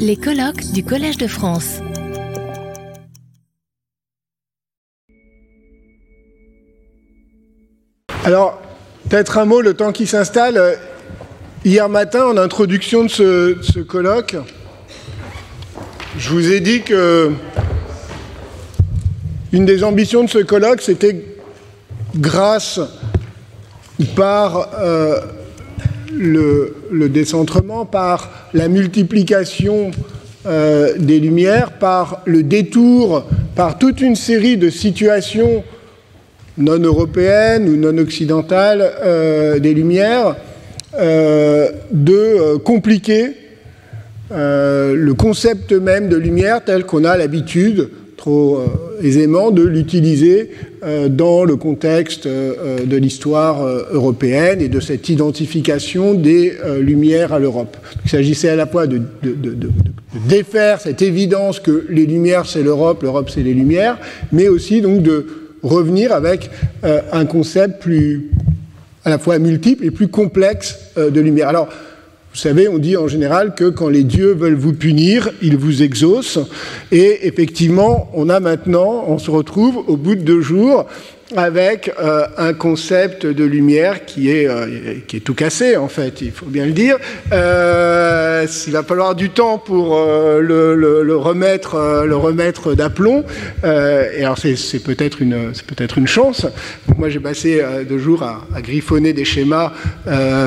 Les colloques du Collège de France. Alors, peut-être un mot, le temps qui s'installe. Hier matin, en introduction de ce, colloque, je vous ai dit que une des ambitions de ce colloque, c'était grâce par euh, le, le, décentrement, par la multiplication euh, des lumières, par le détour, par toute une série de situations non européennes ou non occidentales euh, des lumières, euh, de compliquer le concept même de lumière tel qu'on a l'habitude trop aisément de l'utiliser dans le contexte de l'histoire européenne et de cette identification des lumières à l'Europe. Il s'agissait à la fois de, de, défaire cette évidence que les lumières c'est l'Europe, l'Europe c'est les lumières, mais aussi donc de revenir avec un concept plus à la fois multiple et plus complexe de lumière. Alors, vous savez, on dit en général que quand les dieux veulent vous punir, ils vous exaucent. Et effectivement, on a maintenant, on se retrouve au bout de deux jours avec euh, un concept de lumière qui est, euh, qui est tout cassé, en fait, il faut bien le dire. Euh, il va falloir du temps pour le, remettre, le remettre d'aplomb. et alors, c'est peut-être une, peut une chance. Moi, j'ai passé deux jours à, à, griffonner des schémas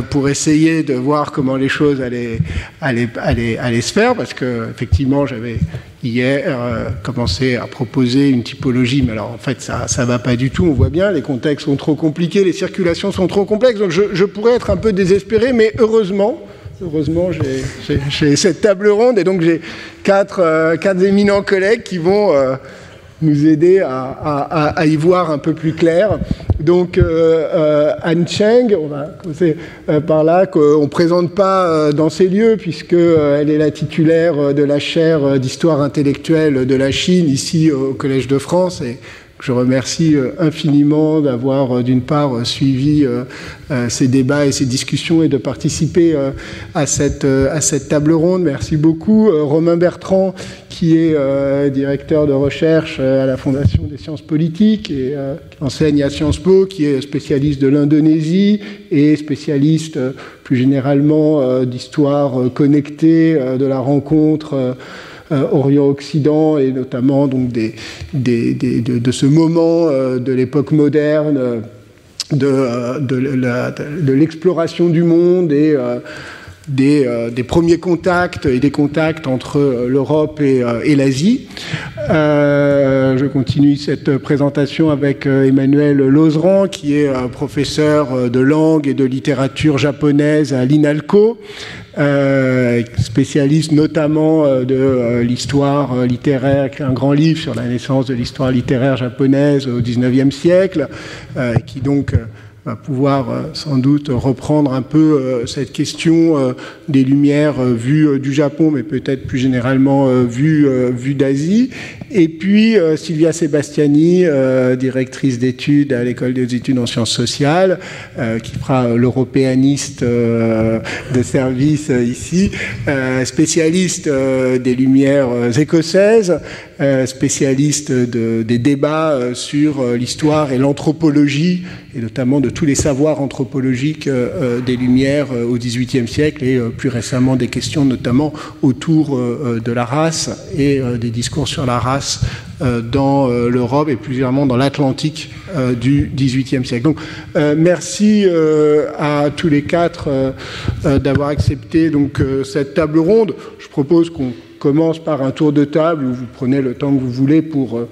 pour essayer de voir comment les choses allaient, allaient, allaient, allaient se faire, parce que, effectivement, j'avais hier euh, commencé à proposer une typologie, mais alors en fait ça ça va pas du tout. On voit bien, les contextes sont trop compliqués, les circulations sont trop complexes. Donc je, je pourrais être un peu désespéré, mais heureusement, heureusement j'ai cette table ronde et donc j'ai quatre, euh, quatre éminents collègues qui vont euh, nous aider à, y voir un peu plus clair. Donc euh, euh, Anne Cheng, on va commencer euh, par là, qu'on ne présente pas euh, dans ces lieux puisqu'elle est la titulaire de la chaire d'histoire intellectuelle de la Chine ici au Collège de France je remercie infiniment d'avoir d'une part suivi ces débats et ces discussions et de participer à cette, table ronde. Merci beaucoup. Romain Bertrand, qui est directeur de recherche à la Fondation des sciences politiques et enseigne à Sciences Po, qui est spécialiste de l'Indonésie et spécialiste plus généralement d'histoire connectée, de la rencontre euh, Orient-Occident et notamment donc de, ce moment euh, de l'époque moderne euh, de l'exploration du monde et des, euh, des, premiers contacts et des contacts entre l'Europe et, euh, l'Asie. Euh, je continue cette présentation avec Emmanuel Lozeran, qui est professeur de langue et de littérature japonaise à l'INALCO, euh, spécialiste notamment de l'histoire littéraire, un grand livre sur la naissance de l'histoire littéraire japonaise au XIXe siècle, qui donc va pouvoir euh, sans doute reprendre un peu euh, cette question euh, des lumières vues du Japon, mais peut-être plus généralement vues vue d'Asie. Et puis Sylvia Sebastiani, directrice d'études à l'école des études en sciences sociales, qui fera l'européaniste de service ici, spécialiste des lumières écossaises, spécialiste de, des débats sur l'histoire et l'anthropologie, et notamment de tous les savoirs anthropologiques euh, des Lumières euh, au XVIIIe siècle et euh, plus récemment des questions notamment autour de la race et des discours sur la race dans l'Europe et plus généralement dans l'Atlantique du XVIIIe siècle. Donc merci à tous les quatre d'avoir accepté donc cette table ronde. Je propose qu'on commence par un tour de table où vous prenez le temps que vous voulez pour euh,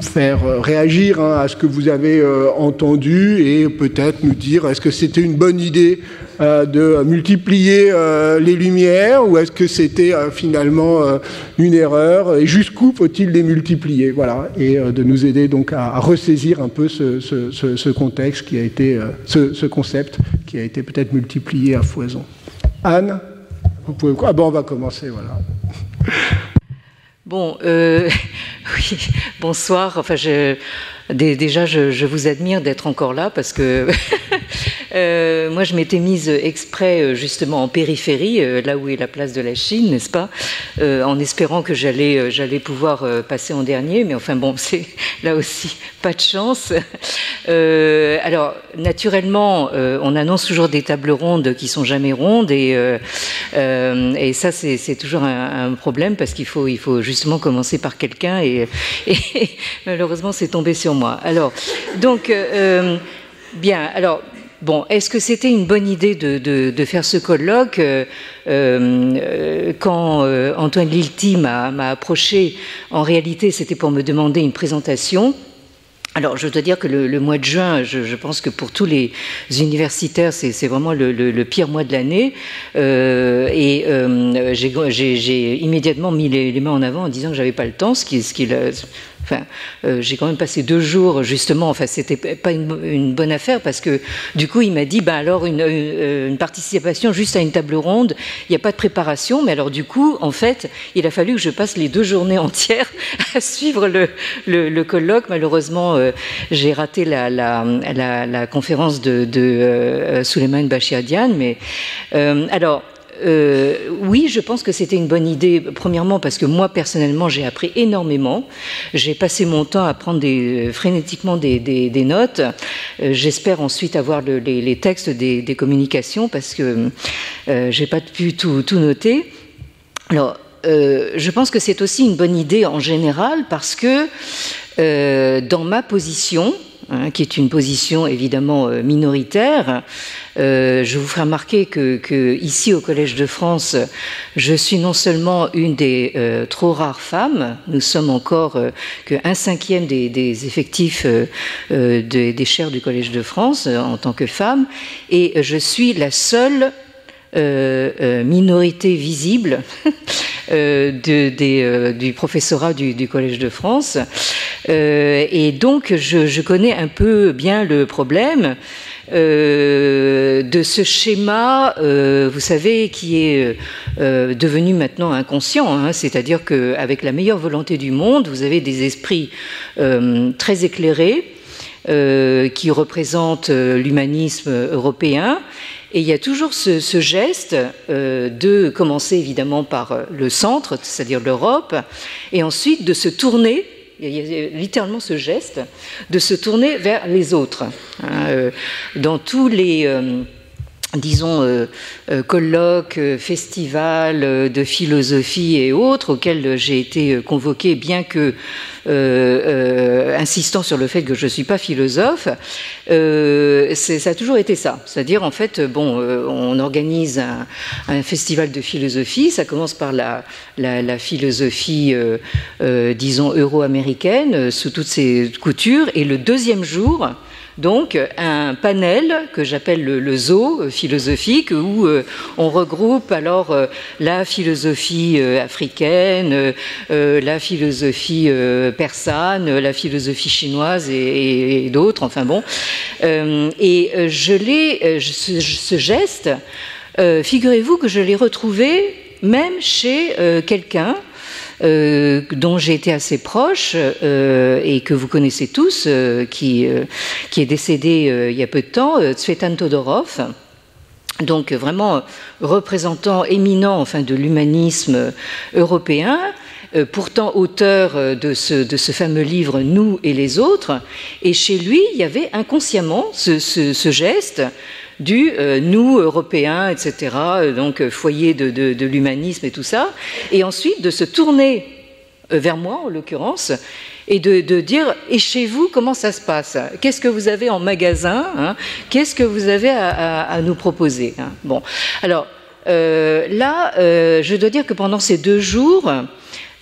faire réagir hein, à ce que vous avez euh, entendu et peut-être nous dire est-ce que c'était une bonne idée euh, de multiplier les lumières ou est-ce que c'était finalement une erreur et jusqu'où faut-il les multiplier? Voilà. Et de nous aider donc à, ressaisir un peu ce, contexte qui a été ce, concept qui a été peut-être multiplié à foison. Anne vous pouvez ah bon on va commencer voilà Bon, euh, oui, bonsoir. Enfin, je, déjà, je, je, vous admire d'être encore là parce que Euh, moi, je m'étais mise exprès euh, justement en périphérie, euh, là où est la place de la Chine, n'est-ce pas, en espérant que j'allais j'allais pouvoir passer en dernier. Mais enfin bon, c'est là aussi pas de chance. alors, naturellement, on annonce toujours des tables rondes qui sont jamais rondes, et ça, c'est toujours un, problème parce qu'il faut il faut justement commencer par quelqu'un, et, et, malheureusement, c'est tombé sur moi. Alors, donc Bien, alors, bon, est-ce que c'était une bonne idée de, faire ce colloque euh, euh, Quand euh, Antoine Lilti m'a approché, en réalité, c'était pour me demander une présentation. Alors, je dois dire que le, mois de juin, je, pense que pour tous les universitaires, c'est vraiment le, pire mois de l'année. et j'ai immédiatement mis les, mains en avant en disant que j'avais pas le temps, ce qui, ce Enfin, euh, j'ai quand même passé deux jours, justement. Enfin, c'était pas une, bonne affaire parce que du coup, il m'a dit, bah alors une, euh, participation juste à une table ronde, il n'y a pas de préparation. Mais alors du coup, en fait, il a fallu que je passe les deux journées entières à suivre le, colloque. Malheureusement, euh, j'ai raté la, la, conférence de, de Souleymane Bachirdian. Mais alors. Euh, oui, je pense que c'était une bonne idée. Premièrement, parce que moi, personnellement, j'ai appris énormément. J'ai passé mon temps à prendre des, frénétiquement des, notes. Euh, j'espère ensuite avoir les, textes des, communications parce que euh, j'ai pas pu tout, tout noter. Alors, je pense que c'est aussi une bonne idée en général parce que dans ma position, Hein, qui est une position évidemment euh, minoritaire. Euh, je vous ferai remarquer que, ici au Collège de France, je suis non seulement une des euh, trop rares femmes, nous sommes encore qu'un cinquième des, effectifs des chaires du Collège de France en tant que femme, et je suis la seule minorité visible du professorat du Collège de France. Euh, et donc, je, connais un peu bien le problème. Euh, de ce schéma, euh, vous savez, qui est devenu maintenant inconscient, hein. c'est-à-dire qu'avec la meilleure volonté du monde, vous avez des esprits très éclairés qui représentent l'humanisme européen. Et il y a toujours ce, geste de commencer évidemment par le centre, c'est-à-dire l'Europe, et ensuite de se tourner il y a littéralement ce geste de se tourner vers les autres. Hein, euh, dans tous les euh, disons, euh, euh, colloques, euh, festivals de philosophie et autres auxquels j'ai été convoqué, bien que insistant sur le fait que je ne suis pas philosophe, ça a toujours été ça. C'est-à-dire, en fait, bon, on organise un, festival de philosophie, ça commence par la philosophie, disons, euro-américaine, sous toutes ses coutures, et le deuxième jour, donc un panel que j'appelle le, zoo philosophique où euh, on regroupe alors euh, la philosophie euh, africaine, la philosophie persane, la philosophie chinoise et, d'autres, enfin bon. et je l'ai, ce, geste, figurez-vous que je l'ai retrouvé même chez quelqu'un euh, dont j'ai été assez proche euh, et que vous connaissez tous, euh, qui, qui est décédé il y a peu de temps, Tsvetan Todorov donc vraiment représentant éminent enfin, de l'humanisme européen, pourtant auteur de ce, de ce, fameux livre Nous et les autres. Et chez lui, il y avait inconsciemment ce, ce geste du euh, nous européens, etc., euh, donc euh, foyer de, l'humanisme et tout ça, et ensuite de se tourner vers moi en l'occurrence et de, dire et chez vous comment ça se passe? Qu'est-ce que vous avez en magasin hein? Qu'est-ce que vous avez à, nous proposer hein? Bon, alors là, je dois dire que pendant ces deux jours,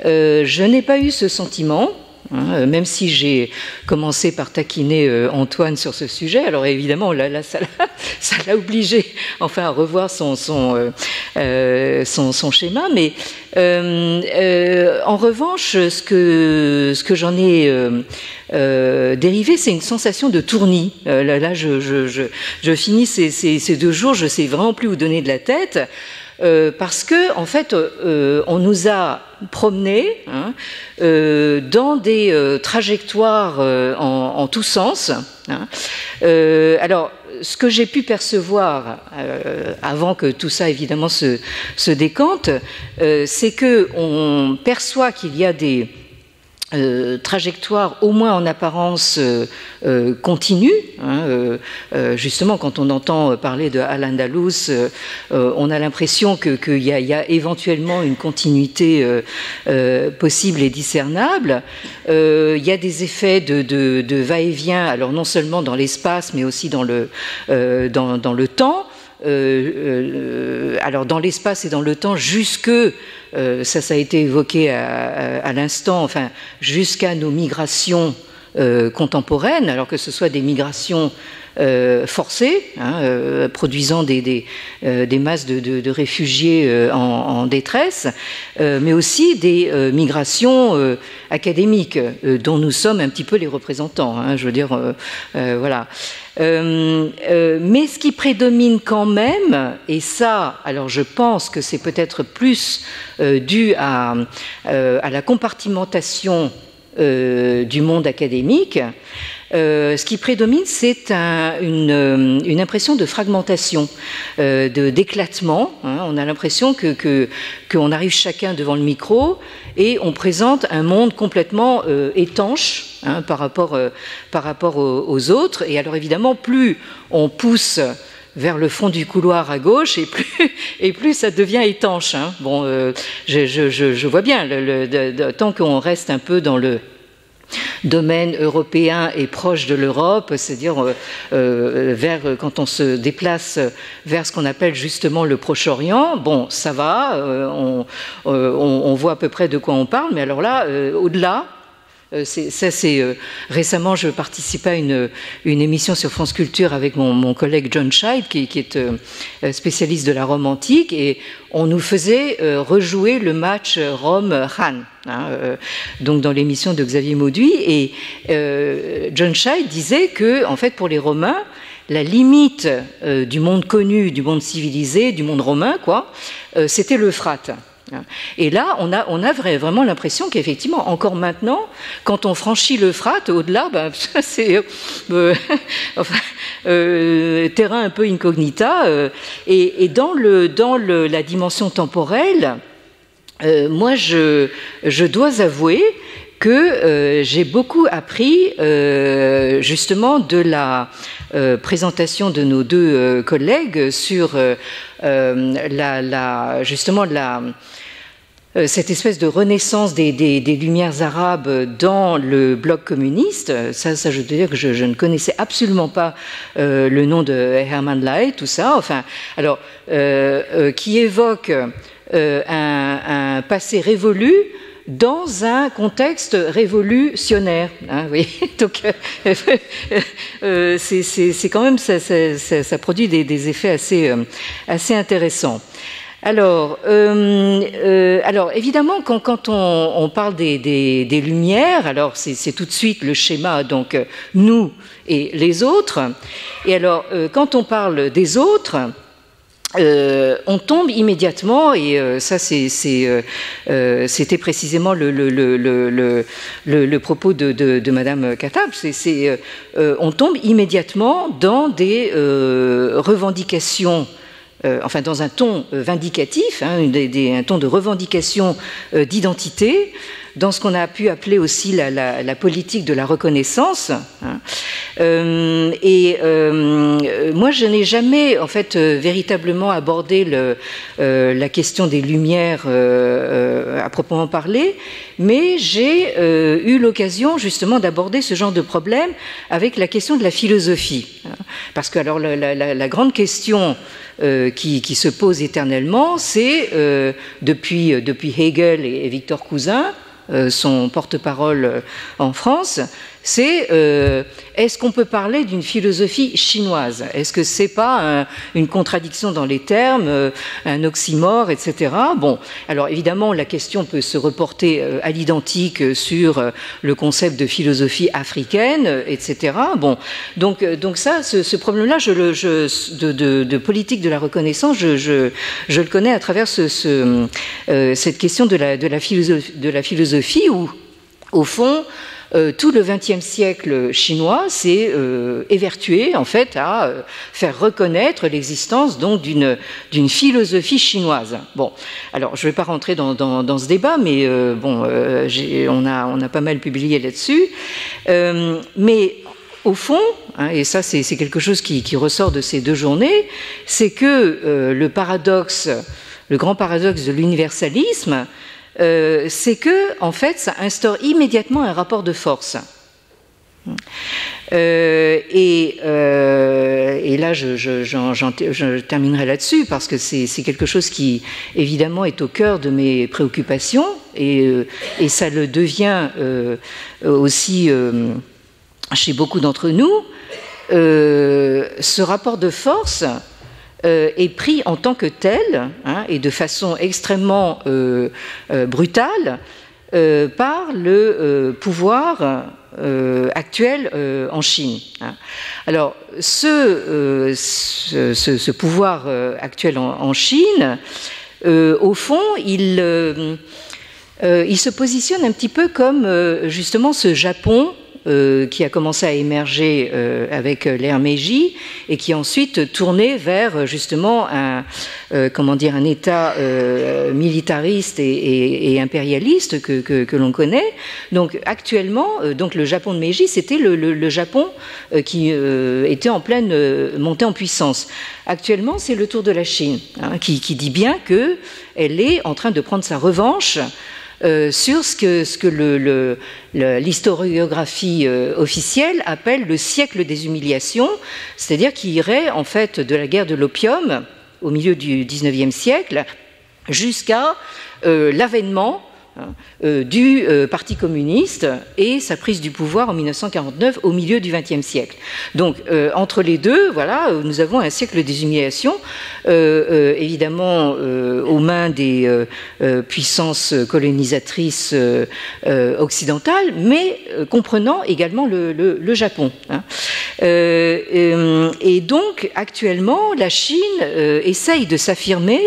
je n'ai pas eu ce sentiment. Hein, euh, même si j'ai commencé par taquiner euh, Antoine sur ce sujet, alors évidemment, là, ça l'a obligé enfin, à revoir son, euh, schéma. Mais en revanche, ce que, j'en ai dérivé, c'est une sensation de tournis. là, je, finis ces, ces, deux jours, je sais vraiment plus où donner de la tête. Parce que en fait, on nous a promenés hein, dans des trajectoires en, tous sens. Hein. alors, ce que j'ai pu percevoir avant que tout ça évidemment se, se décante, c'est que on perçoit qu'il y a des euh, trajectoire au moins en apparence euh, euh, continue. Hein, justement, quand on entend parler de Al-Andalus, on a l'impression qu'il y, y, a éventuellement une continuité possible et discernable. Il y a des effets de, de, de va-et-vient, alors non seulement dans l'espace, mais aussi dans le, dans, dans le temps. alors dans l'espace et dans le temps, jusque euh, ça, a été évoqué à, l'instant, enfin, jusqu'à nos migrations euh, contemporaines, alors que ce soit des migrations euh, hein, produisant des, masses de, réfugiés en, détresse, mais aussi des migrations académiques dont nous sommes un petit peu les représentants. Hein, je veux dire, voilà. Euh, euh, mais ce qui prédomine quand même, et ça, alors je pense que c'est peut-être plus euh, dû à, à, la compartimentation du monde académique, euh, ce qui prédomine, c'est une, euh, une, impression de fragmentation, euh, d'éclatement. Hein. On a l'impression que qu'on arrive chacun devant le micro et on présente un monde complètement euh, étanche hein, par rapport, par rapport aux, autres. Et alors évidemment, plus on pousse vers le fond du couloir à gauche et plus, et plus ça devient étanche. Hein. Bon, je, je, vois bien, tant qu'on reste un peu dans le domaine européen et proche de l'Europe, c'est-à-dire euh, euh, vers quand on se déplace vers ce qu'on appelle justement le Proche-Orient. Bon, ça va, euh, on, on, voit à peu près de quoi on parle, mais alors là, au-delà, euh, ça, c'est euh, récemment, je participais à une, émission sur France Culture avec mon, collègue John Scheid, qui, qui est euh, spécialiste de la Rome antique, et on nous faisait rejouer le match Rome-Han. Hein, donc dans l'émission de Xavier Mauduit et John Scheid disait que en fait pour les Romains la limite du monde connu, du monde civilisé, du monde romain, quoi, c'était l'Euphrate. Et là, on a, vraiment l'impression qu'effectivement, encore maintenant, quand on franchit l'Euphrate, au-delà, ben, c'est euh, euh, terrain un peu incognita. Euh, et, dans, la dimension temporelle, moi, je, dois avouer que j'ai beaucoup appris justement de la présentation de nos deux collègues sur justement la euh, cette espèce de renaissance des, Lumières arabes dans le bloc communiste, ça, ça je veux dire que je, ne connaissais absolument pas euh, le nom de Hermann Lai, tout ça, enfin, alors, euh, qui évoque un, passé révolu dans un contexte révolutionnaire. Hein, oui. Donc, c'est quand même, ça, ça, produit des, des effets assez, assez intéressants. Alors, euh, euh, alors évidemment, quand, on, parle des, lumières, alors c'est tout de suite le schéma, donc nous et les autres. Et alors, euh, quand on parle des autres, on tombe immédiatement, et ça c'était précisément le, propos de, de, Madame Katab, on tombe immédiatement dans des revendications euh, enfin dans un ton euh, vindicatif, hein, un ton de revendication euh, d'identité, dans ce qu'on a pu appeler aussi la, politique de la reconnaissance. Hein. et moi, je n'ai jamais, en fait, véritablement abordé la question des lumières à proprement parler, mais j'ai eu l'occasion justement d'aborder ce genre de problème avec la question de la philosophie. Hein. Parce que alors la grande question euh, qui, se pose éternellement, c'est euh, euh, depuis, Hegel et, Victor Cousin, son porte-parole en France, c'est euh, est-ce qu'on peut parler d'une philosophie chinoise? Est-ce que c'est pas une contradiction dans les termes, euh, un oxymore, etc. Bon, alors évidemment, la question peut se reporter euh, à l'identique sur le concept de philosophie africaine, etc. Bon, donc, donc ça, ce, problème-là, je, de, politique de la reconnaissance, je, le connais à travers ce, cette question de la philosophie, de la philosophie où, au fond, euh, tout le XXe siècle chinois s'est euh, évertué en fait à euh, faire reconnaître l'existence donc d'une philosophie chinoise. Bon, alors je ne vais pas rentrer dans, ce débat, mais bon, on a on a pas mal publié là-dessus, mais au fond, hein, et ça c'est quelque chose qui, qui, ressort de ces deux journées, c'est que le paradoxe, le grand paradoxe de l'universalisme, euh, c'est que, en fait, ça instaure immédiatement un rapport de force. Euh, euh, et, là, je, terminerai là-dessus parce que c'est quelque chose qui, évidemment, est au cœur de mes préoccupations et, et ça le devient aussi chez beaucoup d'entre nous. ce rapport de force, euh, est pris en tant que tel hein, et de façon extrêmement euh, euh, brutale par le pouvoir actuel en Chine. Alors, ce, pouvoir actuel en, Chine, au fond, il, se positionne un petit peu comme justement ce Japon euh, qui a commencé à émerger euh, avec euh, l'ère Meiji et qui ensuite tourné vers justement un, comment dire, un État militariste et, impérialiste que, que, l'on connaît. Donc actuellement, donc le Japon de Meiji, c'était le, Japon qui était en pleine montée en puissance. Actuellement, c'est le tour de la Chine, hein, qui, qui, dit bien qu'elle est en train de prendre sa revanche euh, sur ce que, l'historiographie euh, officielle appelle le siècle des humiliations, c'est-à-dire qui irait en fait de la guerre de l'opium au milieu du XIXe siècle jusqu'à euh, l'avènement du euh, Parti communiste et sa prise du pouvoir en 1949 au milieu du XXe siècle. Donc euh, entre les deux, voilà, nous avons un siècle des humiliations, évidemment aux mains des puissances colonisatrices occidentales, mais comprenant également le, Japon. Hein. et donc actuellement, la Chine essaye de s'affirmer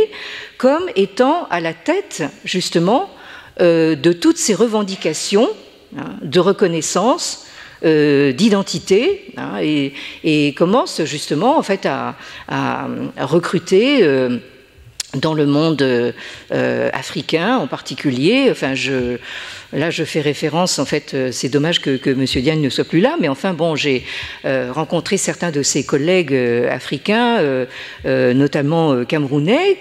comme étant à la tête justement euh, de toutes ces revendications hein, de reconnaissance, euh, d'identité, hein, et, commence justement en fait à, recruter euh, dans le monde africain en particulier. Enfin, je, là, je fais référence. En fait, c'est dommage que, que M. Diane ne soit plus là, mais enfin, bon, j'ai rencontré certains de ses collègues africains, notamment camerounais,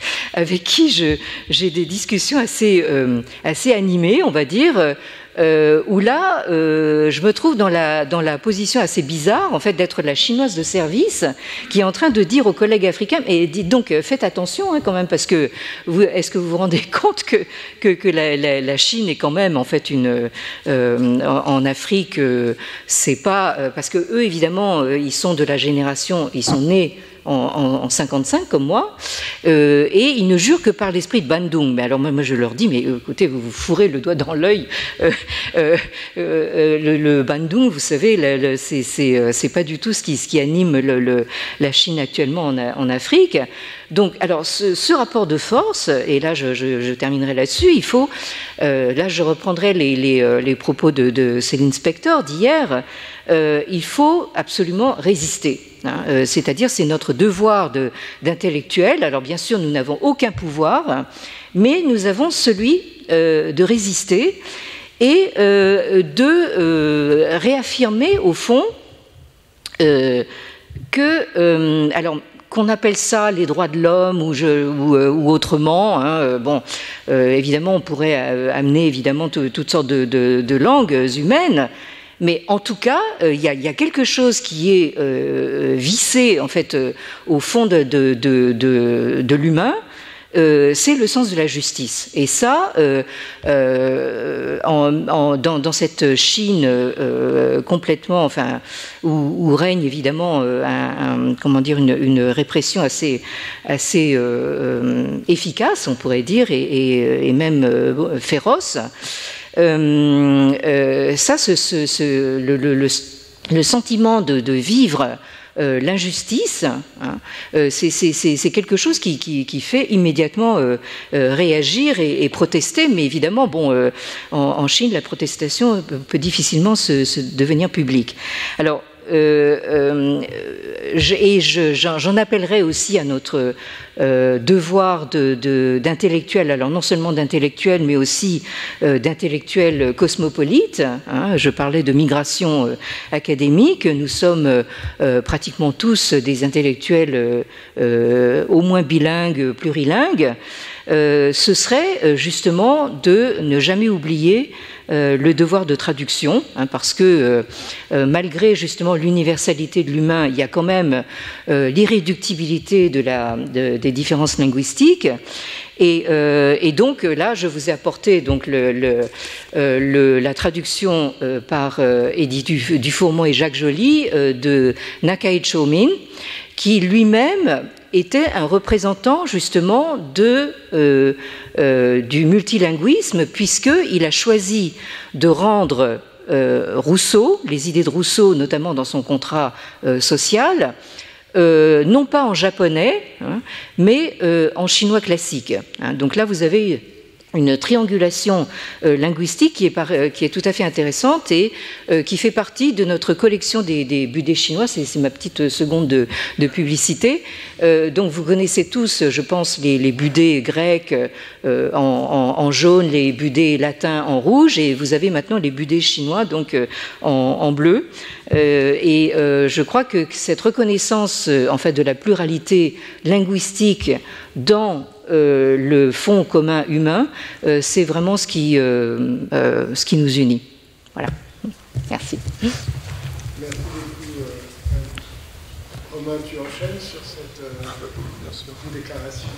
avec qui j'ai des discussions assez, euh, assez animées, on va dire, euh, où là, euh, je me trouve dans la, dans la position assez bizarre, en fait, d'être la chinoise de service qui est en train de dire aux collègues africains, et dites donc, faites attention hein, quand même, parce que est-ce que vous vous rendez compte que, que, la, Chine est quand même, en fait, une, en, Afrique, c'est pas, parce que eux, évidemment, ils sont de la génération, ils sont nés en, 55 comme moi, euh, et ils ne jurent que par l'esprit de Bandung. Mais alors moi, je leur dis, mais euh, écoutez, vous vous fourrez le doigt dans l'œil. Euh, le, Bandung, vous savez, c'est pas du tout ce qui, anime la Chine actuellement en, Afrique. Donc, alors, ce, rapport de force, et là, je, terminerai là-dessus, il faut, là, je reprendrai les, propos de, de Céline Spector d'hier, il faut absolument résister. Hein, euh, c'est-à-dire, c'est notre devoir d'intellectuel. Alors, bien sûr, nous n'avons aucun pouvoir, mais nous avons celui euh, de résister et euh, de réaffirmer, au fond, que, alors, qu'on appelle ça les droits de l'homme ou, ou, autrement. Hein, bon, évidemment, on pourrait amener évidemment toutes sortes de langues humaines, mais en tout cas, euh, il y, a quelque chose qui est euh, vissé en fait euh, au fond de, l'humain. euh, c'est le sens de la justice. Et ça, euh, euh, dans, cette Chine complètement, enfin, où, règne évidemment comment dire, une, répression assez efficace, on pourrait dire, et, même féroce. Ça, le, sentiment de vivre euh, l'injustice, hein, euh, c'est quelque chose qui, fait immédiatement euh, réagir et, protester, mais évidemment, bon, en, Chine, la protestation peut difficilement se, devenir publique. Alors, euh, et j'en appellerai aussi à notre euh, devoir d'intellectuel, alors non seulement d'intellectuel, mais aussi euh, d'intellectuel cosmopolite. Hein. je parlais de migration euh, académique. Nous sommes pratiquement tous des intellectuels au moins bilingues, plurilingues. ce serait justement de ne jamais oublier le devoir de traduction, hein, parce que malgré justement l'universalité de l'humain, il y a quand même l'irréductibilité des différences linguistiques. Euh, et, donc là, je vous ai apporté donc euh, la traduction euh, par Edith Dufourmont et Jacques Joly de Nakai Chomin, qui lui-même était un représentant justement de, du multilinguisme, puisqu'il a choisi de rendre Rousseau, les idées de Rousseau, notamment dans son contrat social, euh, non pas en japonais, hein, mais euh, en chinois classique. Hein. Donc là, vous avez une triangulation euh, linguistique qui est, euh, qui est, tout à fait intéressante et euh, qui fait partie de notre collection des, des budets chinois. C'est ma petite seconde de, publicité. donc vous connaissez tous, je pense, les, les budets grecs en, jaune, les budets latins en rouge, et vous avez maintenant les budets chinois donc en, en bleu. et je crois que cette reconnaissance en fait de la pluralité linguistique dans euh, le fond commun humain, euh, c'est vraiment ce qui, euh, ce qui nous unit. Voilà. Merci. Merci beaucoup. Romain, tu enchaînes sur cette déclaration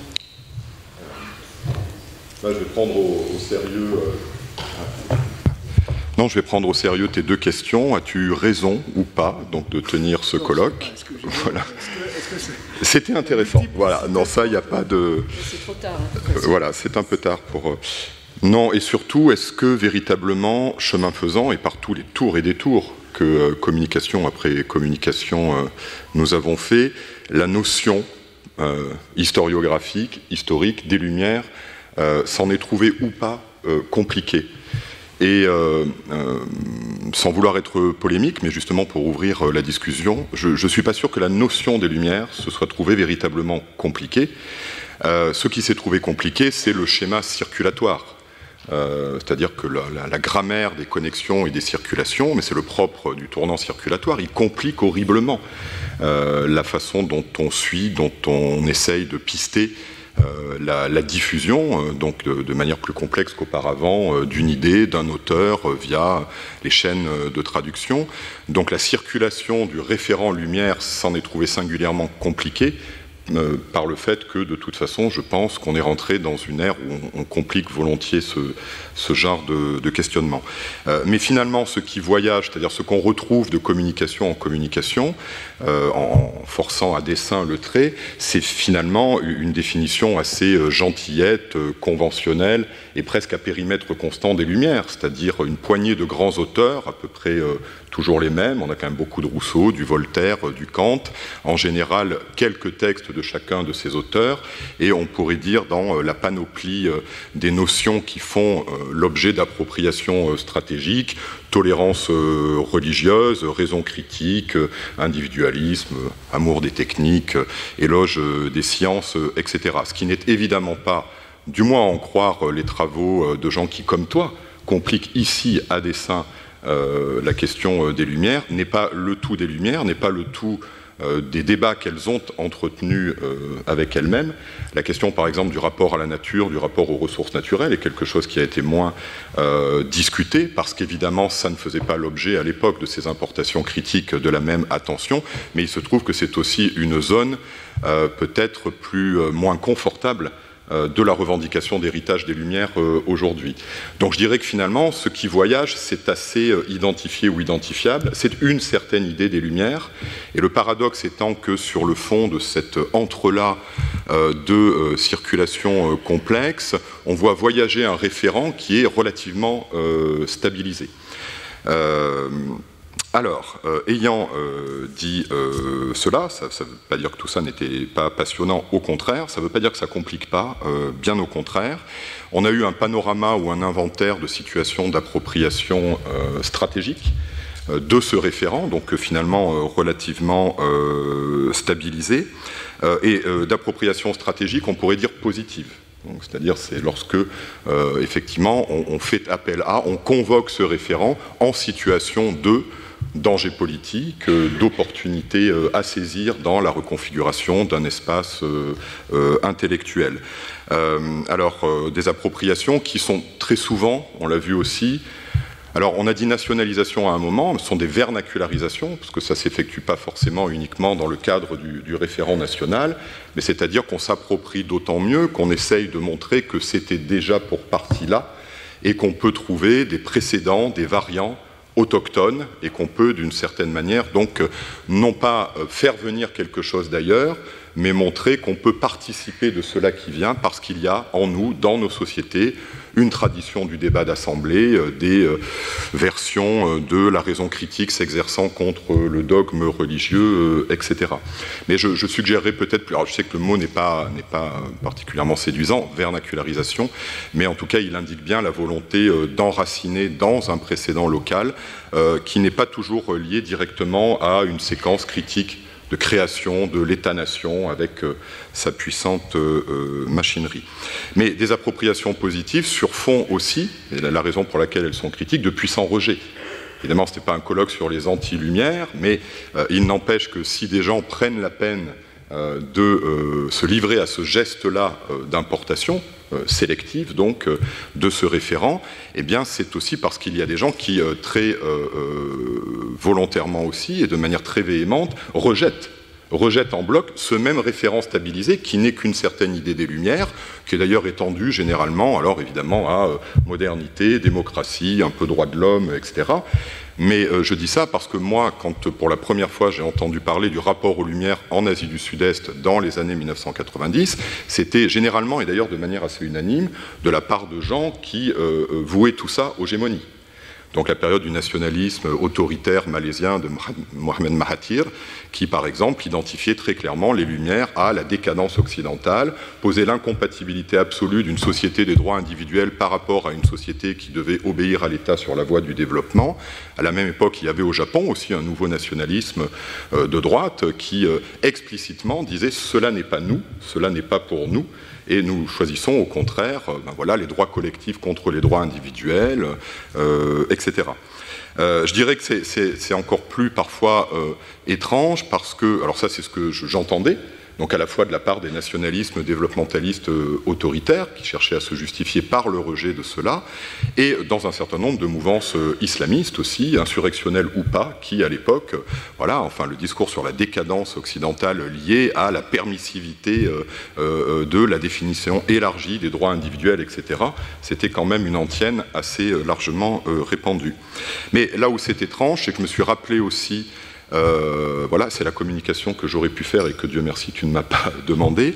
je vais prendre au, sérieux. Non, je vais prendre au sérieux tes deux questions. As-tu raison ou pas donc de tenir ce colloque? Voilà. C'était intéressant. Voilà, non, ça, il n'y a pas de. C'est trop tard. Hein, voilà, c'est un peu tard pour. Euh, non, et surtout, est-ce que véritablement, chemin faisant, et par tous les tours et détours que euh, communication après communication euh, nous avons fait, la notion historiographique, historique des Lumières, s'en est trouvée ou pas compliquée? Et euh, euh, sans vouloir être polémique, mais justement pour ouvrir euh, la discussion, je ne suis pas sûr que la notion des Lumières se soit trouvée véritablement compliquée. ce qui s'est trouvé compliqué, c'est le schéma circulatoire. c'est-à-dire que la, grammaire des connexions et des circulations, mais c'est le propre du tournant circulatoire, il complique horriblement la façon dont on suit, dont on essaye de pister euh, la, diffusion, euh, donc de, manière plus complexe qu'auparavant, euh, d'une idée, d'un auteur via les chaînes de traduction. Donc la circulation du référent lumière s'en est trouvée singulièrement compliquée euh, par le fait que de toute façon, je pense qu'on est rentré dans une ère où on, complique volontiers ce, genre de, questionnement. Euh, mais finalement, ce qui voyage, c'est-à-dire ce qu'on retrouve de communication en communication, euh, en forçant à dessein le trait, c'est finalement une définition assez gentillette, conventionnelle et presque à périmètre constant des Lumières, c'est-à-dire une poignée de grands auteurs, à peu près toujours les mêmes. On a quand même beaucoup de Rousseau, du Voltaire, du Kant, en général quelques textes de chacun de ces auteurs, et on pourrait dire dans euh, la panoplie euh, des notions qui font euh, l'objet d'appropriation stratégique, tolérance religieuse, raison critique, individualisme, amour des techniques, éloge des sciences, etc. Ce qui n'est évidemment pas, du moins en croire les travaux de gens qui, comme toi, compliquent ici à dessein euh, la question euh, des Lumières n'est pas le tout des Lumières, n'est pas le tout euh, des débats qu'elles ont entretenus avec elles-mêmes. La question, par exemple, du rapport à la nature, du rapport aux ressources naturelles est quelque chose qui a été moins discuté, parce qu'évidemment, ça ne faisait pas l'objet à l'époque de ces importations critiques de la même attention, mais il se trouve que c'est aussi une zone peut-être plus moins confortable euh, de la revendication d'héritage des Lumières euh, aujourd'hui. Donc je dirais que finalement, ce qui voyage, c'est assez euh, identifié ou identifiable. C'est une certaine idée des Lumières. Et le paradoxe étant que sur le fond de cet entrelac de circulation complexe, on voit voyager un référent qui est relativement stabilisé. Alors, euh, ayant euh, dit euh, cela, ça ne veut pas dire que tout ça n'était pas passionnant, au contraire, ça ne veut pas dire que ça complique pas, bien au contraire. On a eu un panorama ou un inventaire de situations d'appropriation stratégique de ce référent, donc finalement relativement stabilisé, et d'appropriation stratégique, on pourrait dire positive. C'est-à-dire, c'est lorsque, effectivement, on, fait appel à, on convoque ce référent en situation de danger politique, euh, d'opportunités euh, à saisir dans la reconfiguration d'un espace euh, intellectuel. alors, des appropriations qui sont très souvent, on l'a vu aussi, alors, on a dit nationalisation à un moment, ce sont des vernacularisations, parce que ça ne s'effectue pas forcément uniquement dans le cadre du, du référent national, mais c'est-à-dire qu'on s'approprie d'autant mieux qu'on essaye de montrer que c'était déjà pour partie là, et qu'on peut trouver des précédents, des variants autochtone et qu'on peut d'une certaine manière donc euh, non pas euh, faire venir quelque chose d'ailleurs, mais montrer qu'on peut participer de cela qui vient parce qu'il y a en nous, dans nos sociétés, une tradition du débat d'assemblée, euh, des euh, versions euh, de la raison critique s'exerçant contre le dogme religieux, etc. Mais je, suggérerais peut-être plus, je sais que le mot n'est pas, n'est pas particulièrement séduisant, vernacularisation, mais en tout cas il indique bien la volonté d'enraciner dans un précédent local qui n'est pas toujours lié directement à une séquence critique de création de l'État-nation avec euh, sa puissante euh, euh, machinerie. Mais des appropriations positives sur fond aussi, et la raison pour laquelle elles sont critiques, de puissants rejets. Évidemment, ce n'était pas un colloque sur les anti-lumières, mais il n'empêche que si des gens prennent la peine de se livrer à ce geste-là d'importation, sélective donc euh, de ce référent, eh bien c'est aussi parce qu'il y a des gens qui euh, très volontairement aussi et de manière très véhémente rejettent rejettent en bloc ce même référent stabilisé qui n'est qu'une certaine idée des Lumières, qui est d'ailleurs étendue généralement, alors évidemment, à modernité, démocratie, un peu droit de l'homme, etc. Mais euh, je dis ça parce que moi, quand pour la première fois j'ai entendu parler du rapport aux Lumières en Asie du Sud-Est dans les années 1990, c'était généralement, et d'ailleurs de manière assez unanime, de la part de gens qui euh, euh, vouaient tout ça aux gémonies donc la période du nationalisme autoritaire malaisien de Mohamed Mahathir, qui par exemple identifiait très clairement les Lumières à la décadence occidentale, posait l'incompatibilité absolue d'une société des droits individuels par rapport à une société qui devait obéir à l'État sur la voie du développement. À la même époque, il y avait au Japon aussi un nouveau nationalisme euh, de droite qui euh, explicitement disait cela n'est pas nous, cela n'est pas pour nous, et nous choisissons au contraire euh, ben voilà, les droits collectifs contre les droits individuels, euh, etc. Euh, je dirais que c'est encore plus parfois étrange parce que, alors ça c'est ce que j'entendais, donc à la fois de la part des nationalismes développementalistes euh, autoritaires qui cherchaient à se justifier par le rejet de cela, et dans un certain nombre de mouvances euh, islamistes aussi, insurrectionnelles ou pas, qui à l'époque, euh, voilà, enfin le discours sur la décadence occidentale liée à la permissivité de la définition élargie des droits individuels, etc., c'était quand même une antienne assez largement répandue. Mais là où c'est étrange, c'est que je me suis rappelé aussi euh, voilà, c'est la communication que j'aurais pu faire et que Dieu merci tu ne m'as pas demandé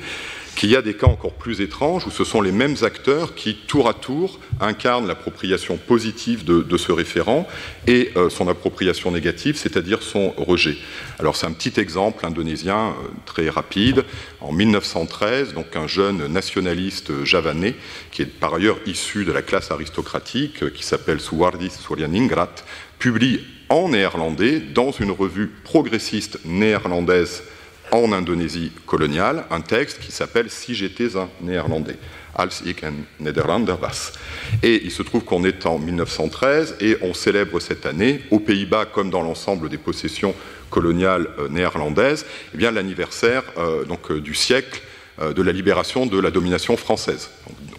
qu'il y a des cas encore plus étranges où ce sont les mêmes acteurs qui, tour à tour, incarnent l'appropriation positive de, ce référent et euh, son appropriation négative, c'est-à-dire son rejet. Alors c'est un petit exemple indonésien euh, très rapide. En 1913, donc un jeune nationaliste javanais, qui est par ailleurs issu de la classe aristocratique, qui s'appelle Suwardi Suryaningrat, publie en néerlandais dans une revue progressiste néerlandaise en Indonésie coloniale, un texte qui s'appelle Si j'étais un néerlandais. Als ik een Nederlander was. Et il se trouve qu'on est en 1913 et on célèbre cette année, aux Pays-Bas comme dans l'ensemble des possessions coloniales euh, néerlandaises, eh bien l'anniversaire euh, donc euh, du siècle de la libération de la domination française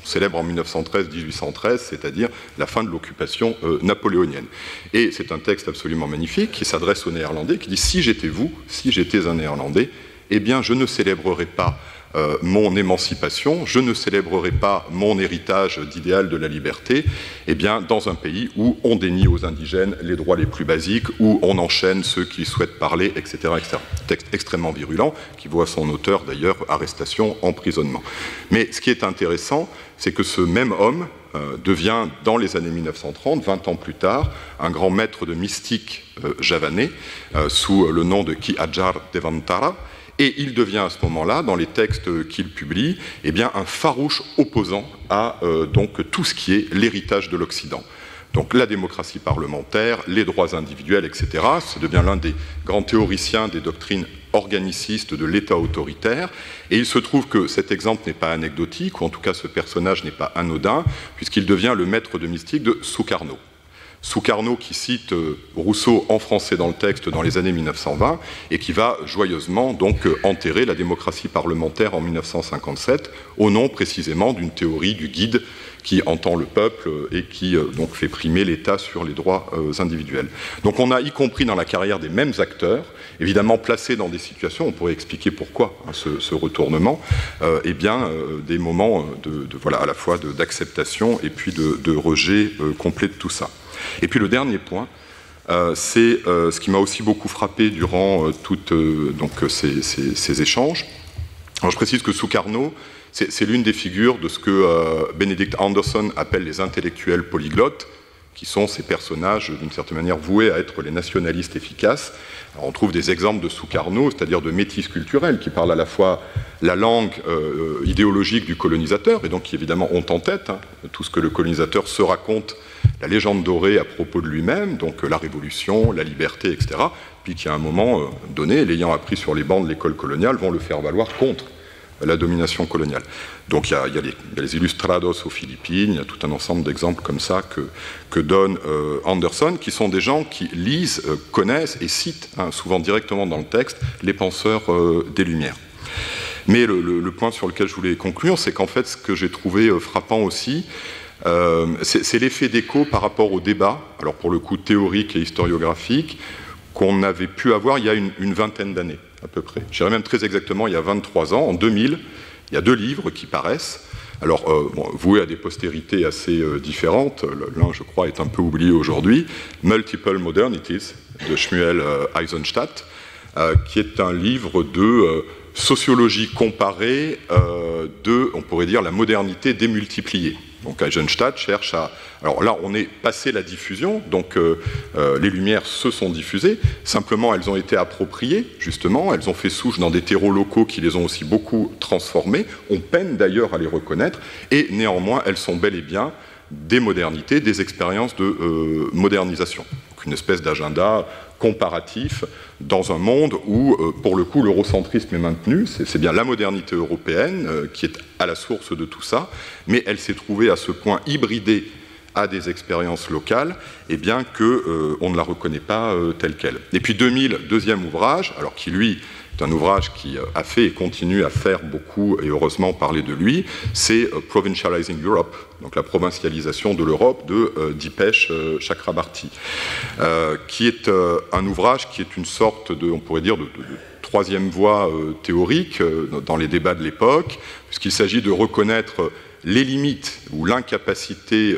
célèbre en 1913-1813, c'est-à-dire la fin de l'occupation euh, napoléonienne. Et c'est un texte absolument magnifique qui s'adresse aux Néerlandais, qui dit Si j'étais vous, si j'étais un Néerlandais, eh bien je ne célébrerais pas euh, mon émancipation, je ne célébrerai pas mon héritage d'idéal de la liberté, eh bien, dans un pays où on dénie aux indigènes les droits les plus basiques, où on enchaîne ceux qui souhaitent parler, etc. etc. Texte extrêmement virulent, qui voit son auteur d'ailleurs arrestation, emprisonnement. Mais ce qui est intéressant, c'est que ce même homme euh, devient, dans les années 1930, 20 ans plus tard, un grand maître de mystique euh, javanais, sous le nom de Ki Ajar Devantara, et il devient à ce moment-là, dans les textes qu'il publie, eh un farouche opposant à euh, tout ce qui est l'héritage de l'Occident. Donc la démocratie parlementaire, les droits individuels, etc. Ce devient l'un des grands théoriciens des doctrines organicistes de l'État autoritaire. Et il se trouve que cet exemple n'est pas anecdotique, ou en tout cas ce personnage n'est pas anodin, puisqu'il devient le maître de mystique de Sukarno. Soukarno qui cite euh, Rousseau en français dans le texte dans les années 1920 et qui va joyeusement donc euh, enterrer la démocratie parlementaire en 1957 au nom précisément d'une théorie du guide qui entend le peuple euh, et qui donc fait primer l'État sur les droits individuels. Donc on a y compris dans la carrière des mêmes acteurs, évidemment placés dans des situations, on pourrait expliquer pourquoi hein, ce, retournement, eh bien des moments de, voilà à la fois d'acceptation et puis de rejet complet de tout ça. Et puis le dernier point, euh, c'est euh, ce qui m'a aussi beaucoup frappé durant euh, tous ces, échanges. je précise que Sukarno, c'est l'une des figures de ce que Benedict Anderson appelle les intellectuels polyglottes, qui sont ces personnages d'une certaine manière voués à être les nationalistes efficaces. on trouve des exemples de Sukarno, c'est-à-dire de métis culturels, qui parlent à la fois la langue idéologique du colonisateur, et donc qui évidemment ont en tête hein, tout ce que le colonisateur se raconte la légende dorée à propos de lui-même, donc euh, la révolution, la liberté, etc., puis qui à un moment euh, donné, l'ayant appris sur les bancs de l'école coloniale, vont le faire valoir contre la domination coloniale. Donc il y, a, les, illustrados aux Philippines, il y a tout un ensemble d'exemples comme ça que, donne euh, Anderson, qui sont des gens qui lisent, connaissent et citent hein, souvent directement dans le texte les penseurs des Lumières. Mais le, point sur lequel je voulais conclure, c'est qu'en fait, ce que j'ai trouvé frappant aussi, euh, c'est l'effet d'écho par rapport au débat, alors pour le coup théorique et historiographique, qu'on avait pu avoir il y a une, vingtaine d'années à peu près. Je dirais même très exactement il y a 23 ans, en 2000, il y a deux livres qui paraissent. Alors, euh, voués à des postérités assez euh, différentes, l'un, je crois, est un peu oublié aujourd'hui, Multiple Modernities de Schmuel Eisenstadt, qui est un livre de sociologie comparée de, on pourrait dire, la modernité démultipliée. Donc Eisenstadt cherche à... Alors là, on est passé la diffusion, donc euh, euh, les lumières se sont diffusées, simplement elles ont été appropriées, justement, elles ont fait souche dans des terreaux locaux qui les ont aussi beaucoup transformées, on peine d'ailleurs à les reconnaître, et néanmoins, elles sont bel et bien des modernités, des expériences de euh, modernisation. Donc une espèce d'agenda comparatif dans un monde où, euh, pour le coup, l'eurocentrisme est maintenu. C'est bien la modernité européenne euh, qui est à la source de tout ça, mais elle s'est trouvée à ce point hybridée à des expériences locales, et eh bien qu'on euh, ne la reconnaît pas telle qu'elle. Et puis 2000, deuxième ouvrage, alors qui lui c'est un ouvrage qui a fait et continue à faire beaucoup, et heureusement parler de lui, c'est Provincializing Europe, donc la provincialisation de l'Europe de euh, Dipesh euh, Chakrabarti, euh, qui est un ouvrage qui est une sorte de, on pourrait dire, de, troisième voie théorique dans les débats de l'époque, puisqu'il s'agit de reconnaître les limites ou l'incapacité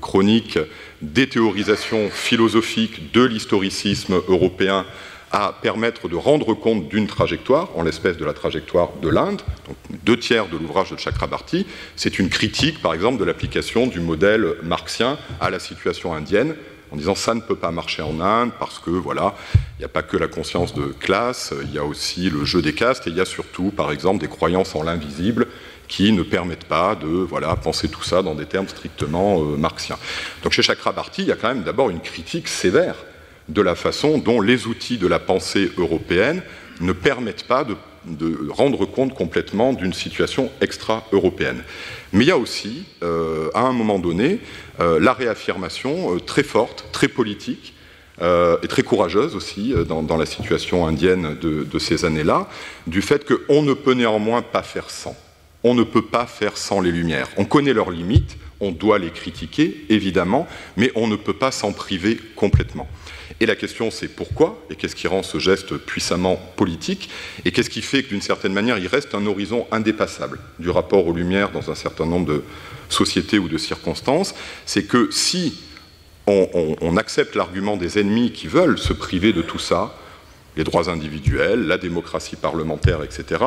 chronique des théorisations philosophiques de l'historicisme européen à permettre de rendre compte d'une trajectoire, en l'espèce de la trajectoire de l'Inde, donc deux tiers de l'ouvrage de Chakrabarti, c'est une critique, par exemple, de l'application du modèle marxien à la situation indienne, en disant ça ne peut pas marcher en Inde parce que voilà, il n'y a pas que la conscience de classe, il y a aussi le jeu des castes et il y a surtout, par exemple, des croyances en l'invisible qui ne permettent pas de voilà, penser tout ça dans des termes strictement euh, marxiens. Donc chez Chakrabarti, il y a quand même d'abord une critique sévère de la façon dont les outils de la pensée européenne ne permettent pas de, rendre compte complètement d'une situation extra-européenne. Mais il y a aussi, euh, à un moment donné, euh, la réaffirmation euh, très forte, très politique, et très courageuse aussi dans, la situation indienne de, de ces années-là, du fait qu'on ne peut néanmoins pas faire sans. On ne peut pas faire sans les Lumières. On connaît leurs limites, On doit les critiquer, évidemment, mais on ne peut pas s'en priver complètement. Et la question, c'est pourquoi et qu'est-ce qui rend ce geste puissamment politique et qu'est-ce qui fait que d'une certaine manière, il reste un horizon indépassable du rapport aux Lumières dans un certain nombre de sociétés ou de circonstances? C'est que si on, on accepte l'argument des ennemis qui veulent se priver de tout ça, les droits individuels, la démocratie parlementaire, etc.,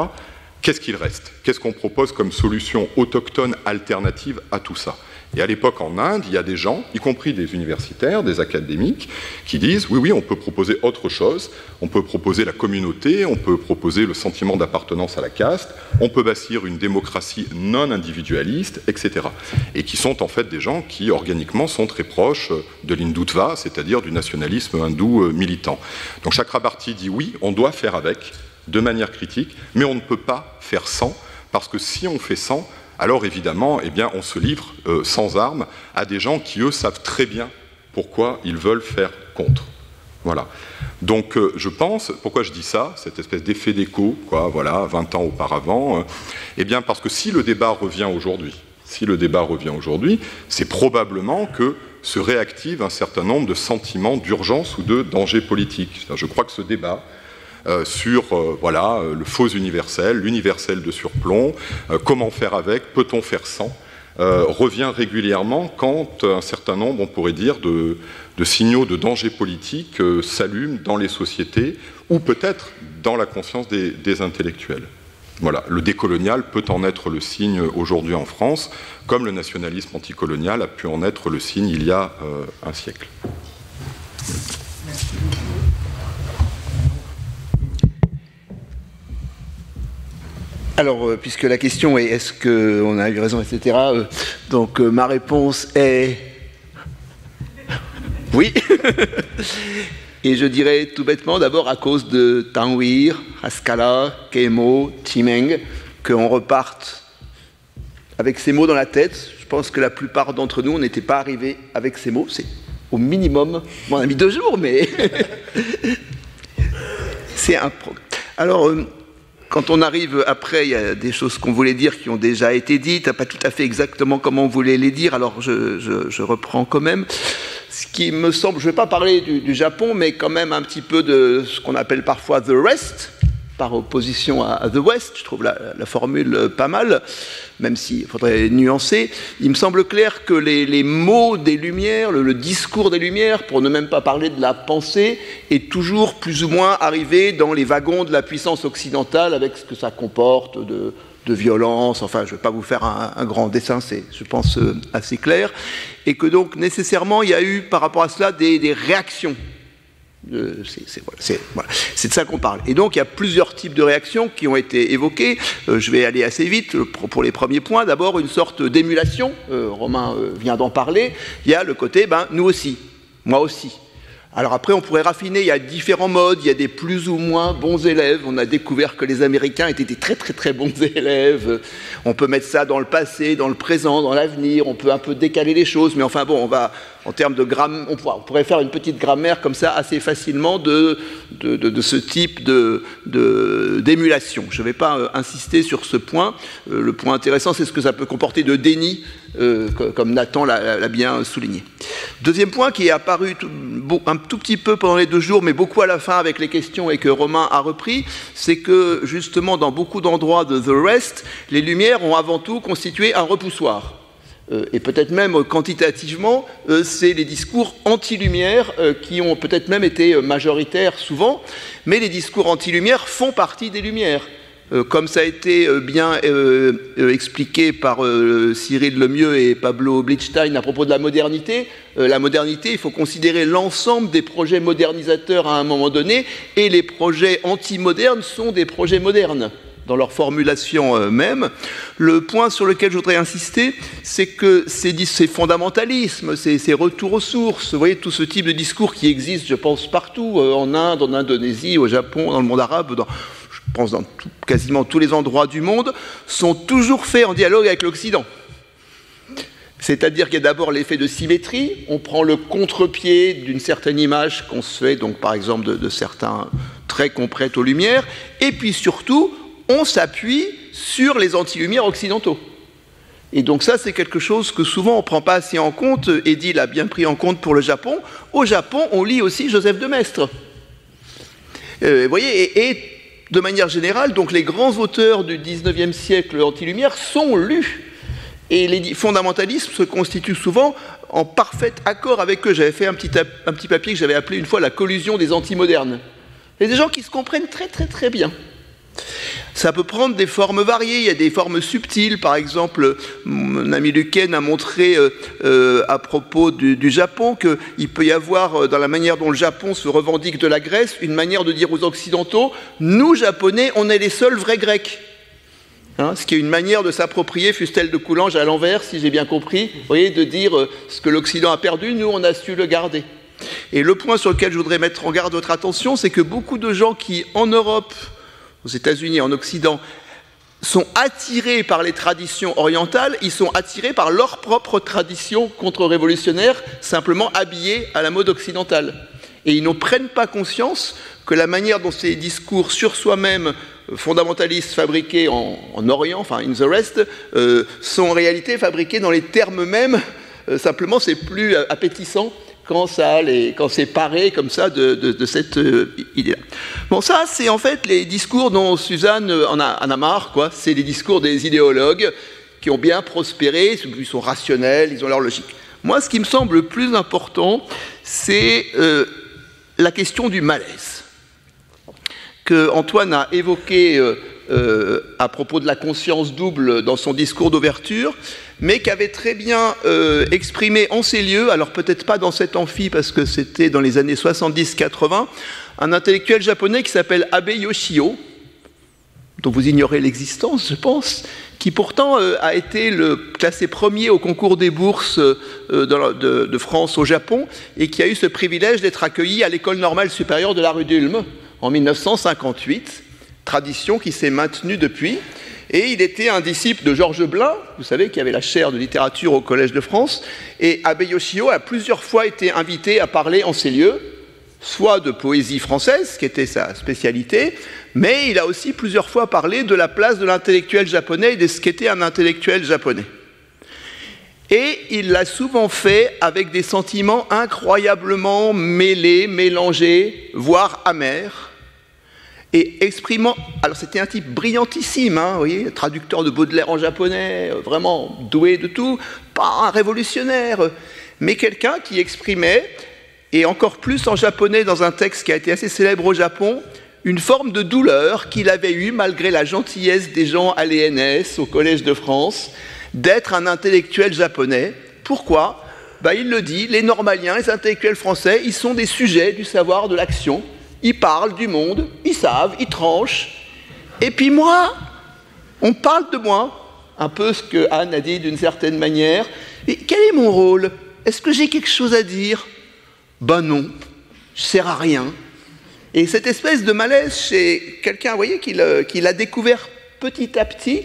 qu'est-ce qu'il reste? Qu'est-ce qu'on propose comme solution autochtone alternative à tout ça? Et à l'époque, en Inde, il y a des gens, y compris des universitaires, des académiques, qui disent oui, oui, on peut proposer autre chose, on peut proposer la communauté, on peut proposer le sentiment d'appartenance à la caste, on peut bâtir une démocratie non individualiste, etc. Et qui sont en fait des gens qui, organiquement, sont très proches de l'hindutva, c'est-à-dire du nationalisme hindou euh, militant. Donc Chakrabarti dit oui, on doit faire avec, de manière critique, mais on ne peut pas faire sans, parce que si on fait sans, alors évidemment, eh on se livre euh, sans armes à des gens qui, eux, savent très bien pourquoi ils veulent faire contre. Voilà. Donc euh, je pense, pourquoi je dis ça, cette espèce d'effet d'écho, quoi, voilà, 20 ans auparavant, euh, eh bien parce que si le débat revient aujourd'hui, si le débat revient aujourd'hui, c'est probablement que se réactive un certain nombre de sentiments d'urgence ou de danger politique. Je crois que ce débat, sur euh, voilà, euh, le faux universel, l'universel de surplomb, comment faire avec, peut-on faire sans, revient régulièrement quand un certain nombre, on pourrait dire, de, signaux de danger politique s'allument dans les sociétés ou peut-être dans la conscience des, intellectuels. Voilà, le décolonial peut en être le signe aujourd'hui en France, comme le nationalisme anticolonial a pu en être le signe il y a un siècle. Alors, euh, puisque la question est est-ce qu'on a eu raison, etc., euh, donc euh, ma réponse est oui. Et je dirais tout bêtement, d'abord à cause de Tanwir, Haskala, Kemo, Timeng, qu'on reparte avec ces mots dans la tête. Je pense que la plupart d'entre nous, on n'était pas arrivés avec ces mots. C'est au minimum, on a mis deux jours, mais c'est un pro. Alors, quand on arrive après, il y a des choses qu'on voulait dire qui ont déjà été dites, pas tout à fait exactement comment on voulait les dire, alors je, reprends quand même. Ce qui me semble, je ne vais pas parler du, du, Japon, mais quand même un petit peu de ce qu'on appelle parfois the rest, par opposition à, The West. Je trouve la, formule euh, pas mal, même s'il faudrait nuancer. Il me semble clair que les, mots des Lumières, le, discours des Lumières, pour ne même pas parler de la pensée, est toujours plus ou moins arrivé dans les wagons de la puissance occidentale avec ce que ça comporte de, violence. Enfin, je ne vais pas vous faire un, grand dessin, c'est, je pense, euh, assez clair. Et que donc, nécessairement, il y a eu, par rapport à cela, des réactions euh, c'est de ça qu'on parle. Et donc il y a plusieurs types de réactions qui ont été évoquées. Euh, je vais aller assez vite pour, les premiers points. D'abord une sorte d'émulation. Euh, Romain vient d'en parler. Il y a le côté, ben nous aussi, moi aussi. Alors après, on pourrait raffiner, il y a différents modes, il y a des plus ou moins bons élèves. On a découvert que les Américains étaient des très très très bons élèves. On peut mettre ça dans le passé, dans le présent, dans l'avenir, on peut un peu décaler les choses, mais enfin bon, on va, en termes de grammaire, on, pourrait faire une petite grammaire comme ça assez facilement de, ce type d'émulation. Je ne vais pas euh, insister sur ce point. Euh, le point intéressant, c'est ce que ça peut comporter de déni, euh, comme Nathan l'a bien souligné. Deuxième point qui est apparu un tout petit peu pendant les deux jours, mais beaucoup à la fin avec les questions et que Romain a repris, c'est que justement dans beaucoup d'endroits de The Rest, les lumières ont avant tout constitué un repoussoir. Euh, et peut-être même quantitativement, euh, c'est les discours anti-lumière euh, qui ont peut-être même été majoritaires souvent, mais les discours anti-lumière font partie des lumières. Comme ça a été bien expliqué par Cyril Lemieux et Pablo Blitzstein à propos de la modernité, la modernité, il faut considérer l'ensemble des projets modernisateurs à un moment donné, et les projets anti-modernes sont des projets modernes dans leur formulation euh, même. Le point sur lequel je voudrais insister, c'est que ces, fondamentalismes, ces, retours aux sources, vous voyez, tout ce type de discours qui existe, je pense, partout, euh, en Inde, en Indonésie, au Japon, dans le monde arabe, je pense dans quasiment tous les endroits du monde, sont toujours faits en dialogue avec l'Occident. C'est-à-dire qu'il y a d'abord l'effet de symétrie, on prend le contre-pied d'une certaine image qu'on se fait, donc par exemple de, de certains traits qu'on prête aux lumières, et puis surtout, on s'appuie sur les anti-lumières occidentaux. Et donc ça, c'est quelque chose que souvent on ne prend pas assez en compte. Eddy l'a bien pris en compte pour le Japon. Au Japon, on lit aussi Joseph de Maistre. Euh, vous voyez, et, de manière générale, donc les grands auteurs du 19e siècle anti-lumière sont lus. Et les fondamentalismes se constituent souvent en parfait accord avec eux. J'avais fait un petit, un petit papier que j'avais appelé une fois la collusion des antimodernes. A des gens qui se comprennent très très très bien. Ça peut prendre des formes variées, il y a des formes subtiles, par exemple, mon ami Luquen a montré euh, euh, à propos du, Japon qu'il peut y avoir, euh, dans la manière dont le Japon se revendique de la Grèce, une manière de dire aux Occidentaux, nous, Japonais, on est les seuls vrais Grecs. Hein, ce qui est une manière de s'approprier, fût-elle de Coulanges à l'envers, si j'ai bien compris, voyez, de dire ce que l'Occident a perdu, nous, on a su le garder. Et le point sur lequel je voudrais mettre en garde votre attention, c'est que beaucoup de gens qui, en Europe, aux États-Unis, en Occident, sont attirés par les traditions orientales, ils sont attirés par leur propre tradition contre-révolutionnaire, simplement habillée à la mode occidentale. Et ils ne prennent pas conscience que la manière dont ces discours sur soi-même euh, fondamentalistes fabriqués en, Orient, enfin in the rest, euh, sont en réalité fabriqués dans les termes mêmes, euh, simplement c'est plus appétissant quand, quand c'est paré comme ça de, cette euh, idée-là. Bon, ça, c'est en fait les discours dont Suzanne en a, en a marre, quoi. C'est les discours des idéologues qui ont bien prospéré, ils sont rationnels, ils ont leur logique. Moi, ce qui me semble le plus important, c'est euh, la question du malaise que Antoine a évoqué euh, à propos de la conscience double dans son discours d'ouverture mais qu'avait très bien euh, exprimé en ces lieux, alors peut-être pas dans cet amphi parce que c'était dans les années 70-80, un intellectuel japonais qui s'appelle Abe Yoshio, dont vous ignorez l'existence, je pense, qui pourtant euh, a été le classé premier au concours des bourses euh, de, de, France au Japon et qui a eu ce privilège d'être accueilli à l'école normale supérieure de la rue d'Ulm en 1958, tradition qui s'est maintenue depuis. Et il était un disciple de Georges Blin, vous savez, qui avait la chaire de littérature au Collège de France. Et Abe Yoshio a plusieurs fois été invité à parler en ces lieux, soit de poésie française, qui était sa spécialité, mais il a aussi plusieurs fois parlé de la place de l'intellectuel japonais et de ce qu'était un intellectuel japonais. Et il l'a souvent fait avec des sentiments incroyablement mêlés, mélangés, voire amers et exprimant. Alors c'était un type brillantissime, hein, traducteur de Baudelaire en japonais, euh, vraiment doué de tout, pas un révolutionnaire, mais quelqu'un qui exprimait, et encore plus en japonais dans un texte qui a été assez célèbre au Japon, une forme de douleur qu'il avait eue malgré la gentillesse des gens à l'ENS, au Collège de France, d'être un intellectuel japonais. Pourquoi? Ben, Il le dit, les normaliens, les intellectuels français, ils sont des sujets du savoir de l'action ils parlent du monde, ils savent, ils tranchent. Et puis moi, on parle de moi, un peu ce que Anne a dit d'une certaine manière. Et quel est mon rôle? Est-ce que j'ai quelque chose à dire? Ben non, je sers à rien. Et cette espèce de malaise chez quelqu'un, vous voyez, qu'il a découvert petit à petit,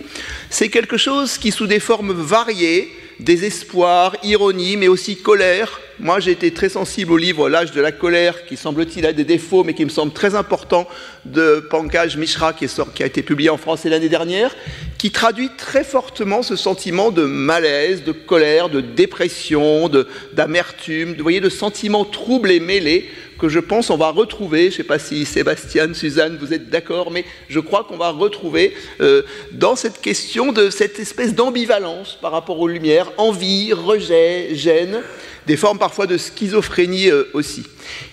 c'est quelque chose qui, sous des formes variées, désespoir, ironie, mais aussi colère. Moi, j'ai été très sensible au livre L'âge de la colère, qui semble-t-il a des défauts, mais qui me semble très important, de Pankaj Mishra, qui, a été publié en français l'année dernière, qui traduit très fortement ce sentiment de malaise, de colère, de dépression, d'amertume, de, voyez, de sentiments troubles et mêlés que je pense on va retrouver, je ne sais pas si Sébastien, Suzanne, vous êtes d'accord, mais je crois qu'on va retrouver euh, dans cette question de cette espèce d'ambivalence par rapport aux lumières, envie, rejet, gêne, des formes parfois de schizophrénie euh, aussi.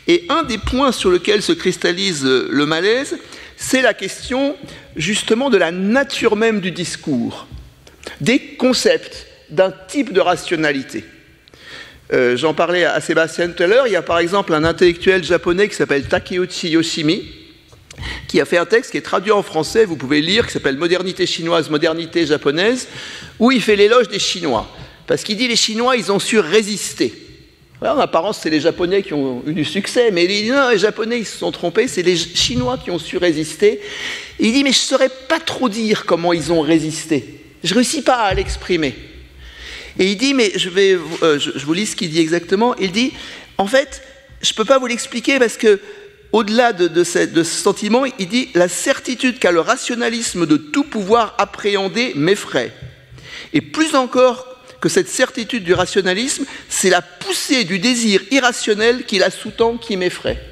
Et un des points sur lesquels se cristallise euh, le malaise, c'est la question justement de la nature même du discours, des concepts, d'un type de rationalité. Euh, j'en parlais à Sébastien tout à l'heure. Il y a par exemple un intellectuel japonais qui s'appelle Takeuchi Yoshimi, qui a fait un texte qui est traduit en français, vous pouvez lire, qui s'appelle Modernité chinoise, modernité japonaise, où il fait l'éloge des Chinois. Parce qu'il dit les Chinois, ils ont su résister. en apparence, c'est les Japonais qui ont eu du succès, mais il dit non, les Japonais, ils se sont trompés, c'est les Chinois qui ont su résister. il dit, mais je ne saurais pas trop dire comment ils ont résisté. Je ne réussis pas à l'exprimer. Et il dit, mais je, vais, euh, je, vous lis ce qu'il dit exactement. Il dit, en fait, je peux pas vous l'expliquer parce que, au-delà de, ce, de, ce, sentiment, il dit, la certitude qu'a le rationalisme de tout pouvoir appréhender m'effraie. Et plus encore que cette certitude du rationalisme, c'est la poussée du désir irrationnel qui la sous-tend qui m'effraie.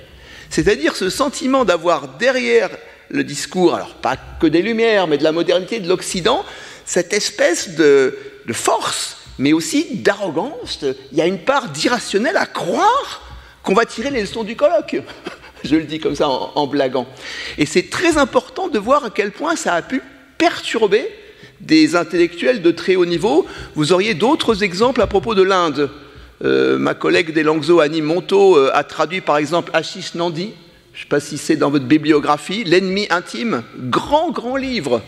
C'est-à-dire ce sentiment d'avoir derrière le discours, alors pas que des Lumières, mais de la modernité de l'Occident, cette espèce de, force, mais aussi d'arrogance. Il y a une part d'irrationnel à croire qu'on va tirer les leçons du colloque. Je le dis comme ça en, blaguant. Et c'est très important de voir à quel point ça a pu perturber des intellectuels de très haut niveau. Vous auriez d'autres exemples à propos de l'Inde. Euh, ma collègue des Annie Monto, euh, a traduit par exemple Ashish Nandi, je ne sais pas si c'est dans votre bibliographie, L'ennemi intime, grand, grand livre,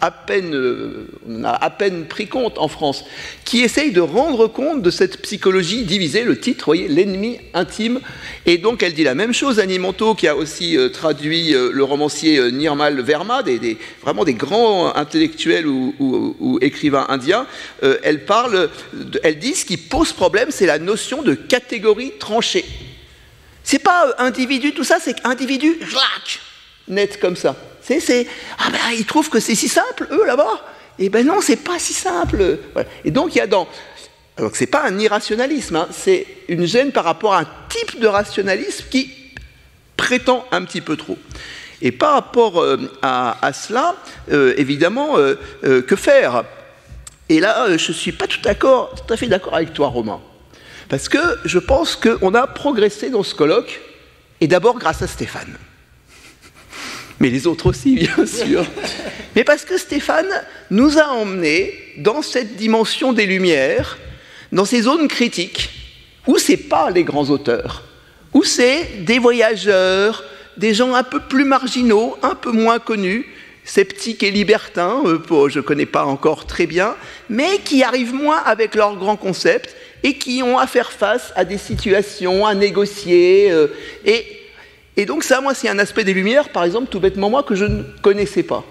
à peine, euh, on a à peine pris compte en France, qui essaye de rendre compte de cette psychologie divisée, le titre, voyez, L'ennemi intime. Et donc elle dit la même chose, Annie Monto, qui a aussi euh, traduit euh, le romancier Nirmal Verma, des, vraiment des grands intellectuels ou, écrivains indiens. elle parle, elle dit ce qui pose problème, c'est la notion de catégorie tranchée. C'est pas individu, tout ça, c'est individu, net comme ça. C'est, ah ben, ils trouvent que c'est si simple, eux, là-bas. Eh ben non, c'est pas si simple. Et donc, il y a dans. Alors, c'est pas un irrationalisme, hein, c'est une gêne par rapport à un type de rationalisme qui prétend un petit peu trop. Et par rapport euh, à, cela, euh, évidemment, euh, que faire? Et là, je suis pas tout, tout à fait d'accord avec toi, Romain. Parce que je pense qu'on a progressé dans ce colloque, et d'abord grâce à Stéphane. Mais les autres aussi, bien sûr. Mais parce que Stéphane nous a emmenés dans cette dimension des Lumières, dans ces zones critiques, où ce n'est pas les grands auteurs, où c'est des voyageurs, des gens un peu plus marginaux, un peu moins connus, sceptiques et libertins, euh, je ne connais pas encore très bien, mais qui arrivent moins avec leurs grands concepts et qui ont à faire face à des situations, à négocier. Euh, et, et, donc ça, moi, c'est un aspect des Lumières, par exemple, tout bêtement moi, que je ne connaissais pas.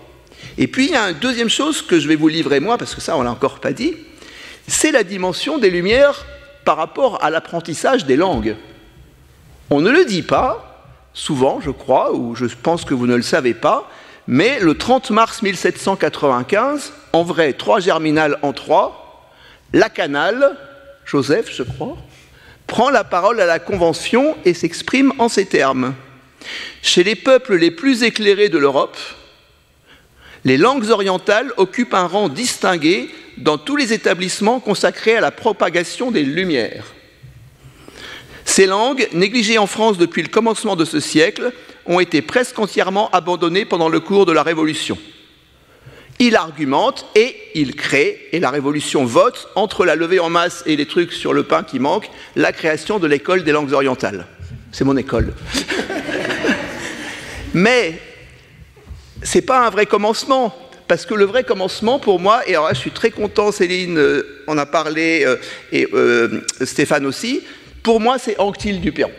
Et puis, il y a une deuxième chose que je vais vous livrer moi, parce que ça, on l'a encore pas dit, c'est la dimension des Lumières par rapport à l'apprentissage des langues. On ne le dit pas, souvent, je crois, ou je pense que vous ne le savez pas, mais le 30 mars 1795, en vrai, trois germinales en trois, la canale, Joseph, je crois, prend la parole à la Convention et s'exprime en ces termes. Chez les peuples les plus éclairés de l'Europe, les langues orientales occupent un rang distingué dans tous les établissements consacrés à la propagation des Lumières. Ces langues, négligées en France depuis le commencement de ce siècle, ont été presque entièrement abandonnées pendant le cours de la Révolution. Il argumente et il crée, et la Révolution vote, entre la levée en masse et les trucs sur le pain qui manquent, la création de l'école des langues orientales. C'est mon école. Mais ce n'est pas un vrai commencement, parce que le vrai commencement pour moi, et alors je suis très content, Céline euh, en a parlé, euh, et euh, Stéphane aussi, pour moi c'est Anctil Perron.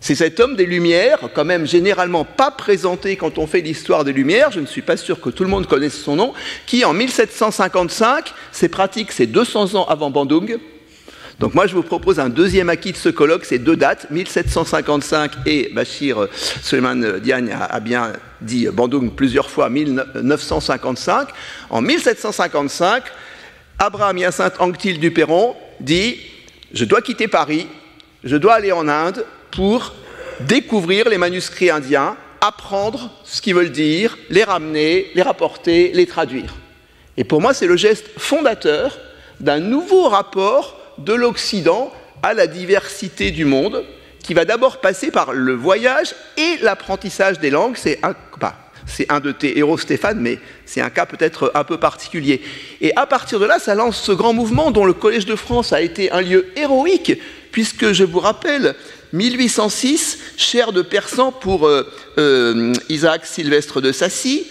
C'est cet homme des Lumières, quand même généralement pas présenté quand on fait l'histoire des Lumières, je ne suis pas sûr que tout le monde connaisse son nom, qui en 1755, c'est pratique, c'est 200 ans avant Bandung. Donc moi je vous propose un deuxième acquis de ce colloque, c'est deux dates, 1755 et Bachir Suleiman Diagne a bien dit Bandung plusieurs fois, 1955. En 1755, Abraham Hyacinthe Anctil du Perron dit Je dois quitter Paris, je dois aller en Inde, pour découvrir les manuscrits indiens, apprendre ce qu'ils veulent dire, les ramener, les rapporter, les traduire. Et pour moi, c'est le geste fondateur d'un nouveau rapport de l'Occident à la diversité du monde, qui va d'abord passer par le voyage et l'apprentissage des langues. C'est un, un de tes héros, Stéphane, mais c'est un cas peut-être un peu particulier. Et à partir de là, ça lance ce grand mouvement dont le Collège de France a été un lieu héroïque, puisque je vous rappelle, 1806, chair de persan pour euh, euh, Isaac Sylvestre de Sassy.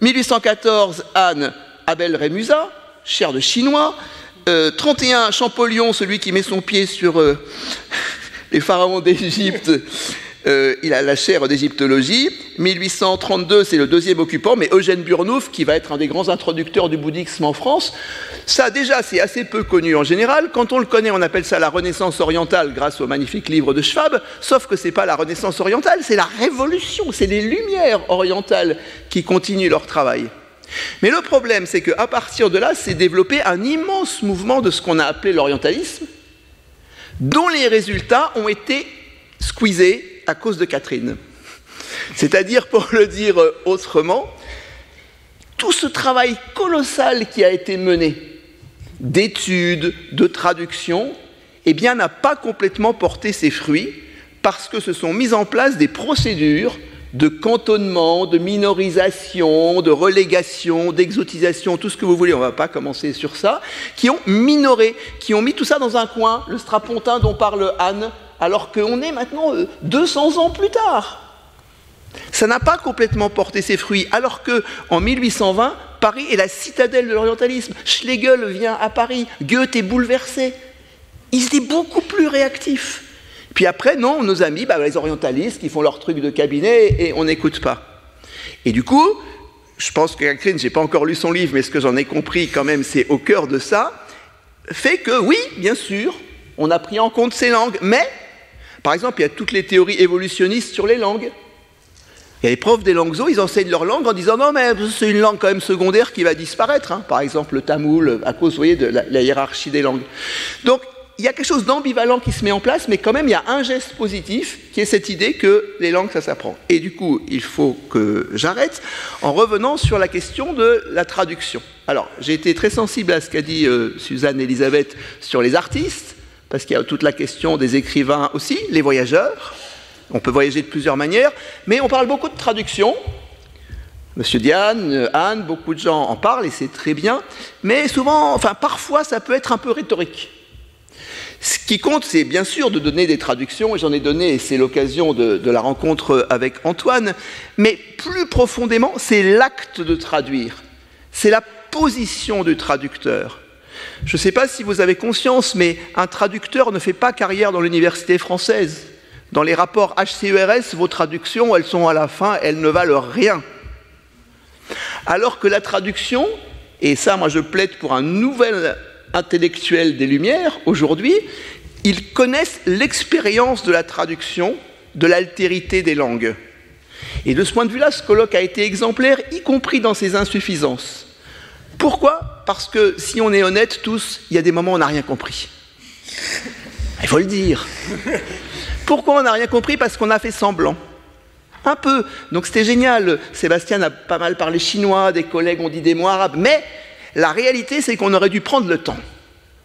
1814, euh, Anne Abel Rémusat, chair de chinois. 31, Champollion, celui qui met son pied sur les pharaons d'Égypte. Euh, il a la chaire d'égyptologie. 1832, c'est le deuxième occupant, mais Eugène Burnouf, qui va être un des grands introducteurs du bouddhisme en France. Ça, déjà, c'est assez peu connu en général. Quand on le connaît, on appelle ça la Renaissance orientale grâce au magnifique livre de Schwab. Sauf que ce n'est pas la Renaissance orientale, c'est la Révolution, c'est les Lumières orientales qui continuent leur travail. Mais le problème, c'est qu'à partir de là, s'est développé un immense mouvement de ce qu'on a appelé l'orientalisme, dont les résultats ont été squeezés à cause de Catherine. C'est-à-dire, pour le dire autrement, tout ce travail colossal qui a été mené d'études, de traduction, eh bien, n'a pas complètement porté ses fruits parce que se sont mises en place des procédures de cantonnement, de minorisation, de relégation, d'exotisation, tout ce que vous voulez, on ne va pas commencer sur ça, qui ont minoré, qui ont mis tout ça dans un coin, le strapontin dont parle Anne, alors qu'on est maintenant 200 euh, ans plus tard. Ça n'a pas complètement porté ses fruits, alors que en 1820, Paris est la citadelle de l'orientalisme. Schlegel vient à Paris, Goethe est bouleversé. Il étaient beaucoup plus réactifs. Puis après, non, nos amis, bah, les orientalistes qui font leur truc de cabinet et on n'écoute pas. Et du coup, je pense que Catherine, je n'ai pas encore lu son livre, mais ce que j'en ai compris quand même, c'est au cœur de ça, fait que oui, bien sûr, on a pris en compte ces langues, mais, par exemple, il y a toutes les théories évolutionnistes sur les langues. Il y a les profs des langues ils enseignent leur langue en disant non, mais c'est une langue quand même secondaire qui va disparaître. Hein. Par exemple, le tamoul, à cause, vous voyez, de la, la hiérarchie des langues. Donc, il y a quelque chose d'ambivalent qui se met en place, mais quand même, il y a un geste positif qui est cette idée que les langues, ça s'apprend. Et du coup, il faut que j'arrête en revenant sur la question de la traduction. Alors, j'ai été très sensible à ce qu'a dit euh, Suzanne Elisabeth sur les artistes, parce qu'il y a toute la question des écrivains aussi, les voyageurs. On peut voyager de plusieurs manières, mais on parle beaucoup de traduction. Monsieur Diane, Anne, beaucoup de gens en parlent et c'est très bien, mais souvent, enfin parfois, ça peut être un peu rhétorique. Ce qui compte, c'est bien sûr de donner des traductions, et j'en ai donné, et c'est l'occasion de, la rencontre avec Antoine, mais plus profondément, c'est l'acte de traduire, c'est la position du traducteur. Je ne sais pas si vous avez conscience, mais un traducteur ne fait pas carrière dans l'université française. Dans les rapports HCERS, vos traductions, elles sont à la fin, elles ne valent rien. Alors que la traduction, et ça moi je plaide pour un nouvel intellectuels des Lumières, aujourd'hui, ils connaissent l'expérience de la traduction, de l'altérité des langues. Et de ce point de vue-là, ce colloque a été exemplaire, y compris dans ses insuffisances. Pourquoi? Parce que si on est honnête tous, il y a des moments où on n'a rien compris. Il faut le dire. Pourquoi on n'a rien compris? Parce qu'on a fait semblant. Un peu. Donc c'était génial. Sébastien a pas mal parlé chinois, des collègues ont dit des mots arabes. Mais la réalité, c'est qu'on aurait dû prendre le temps.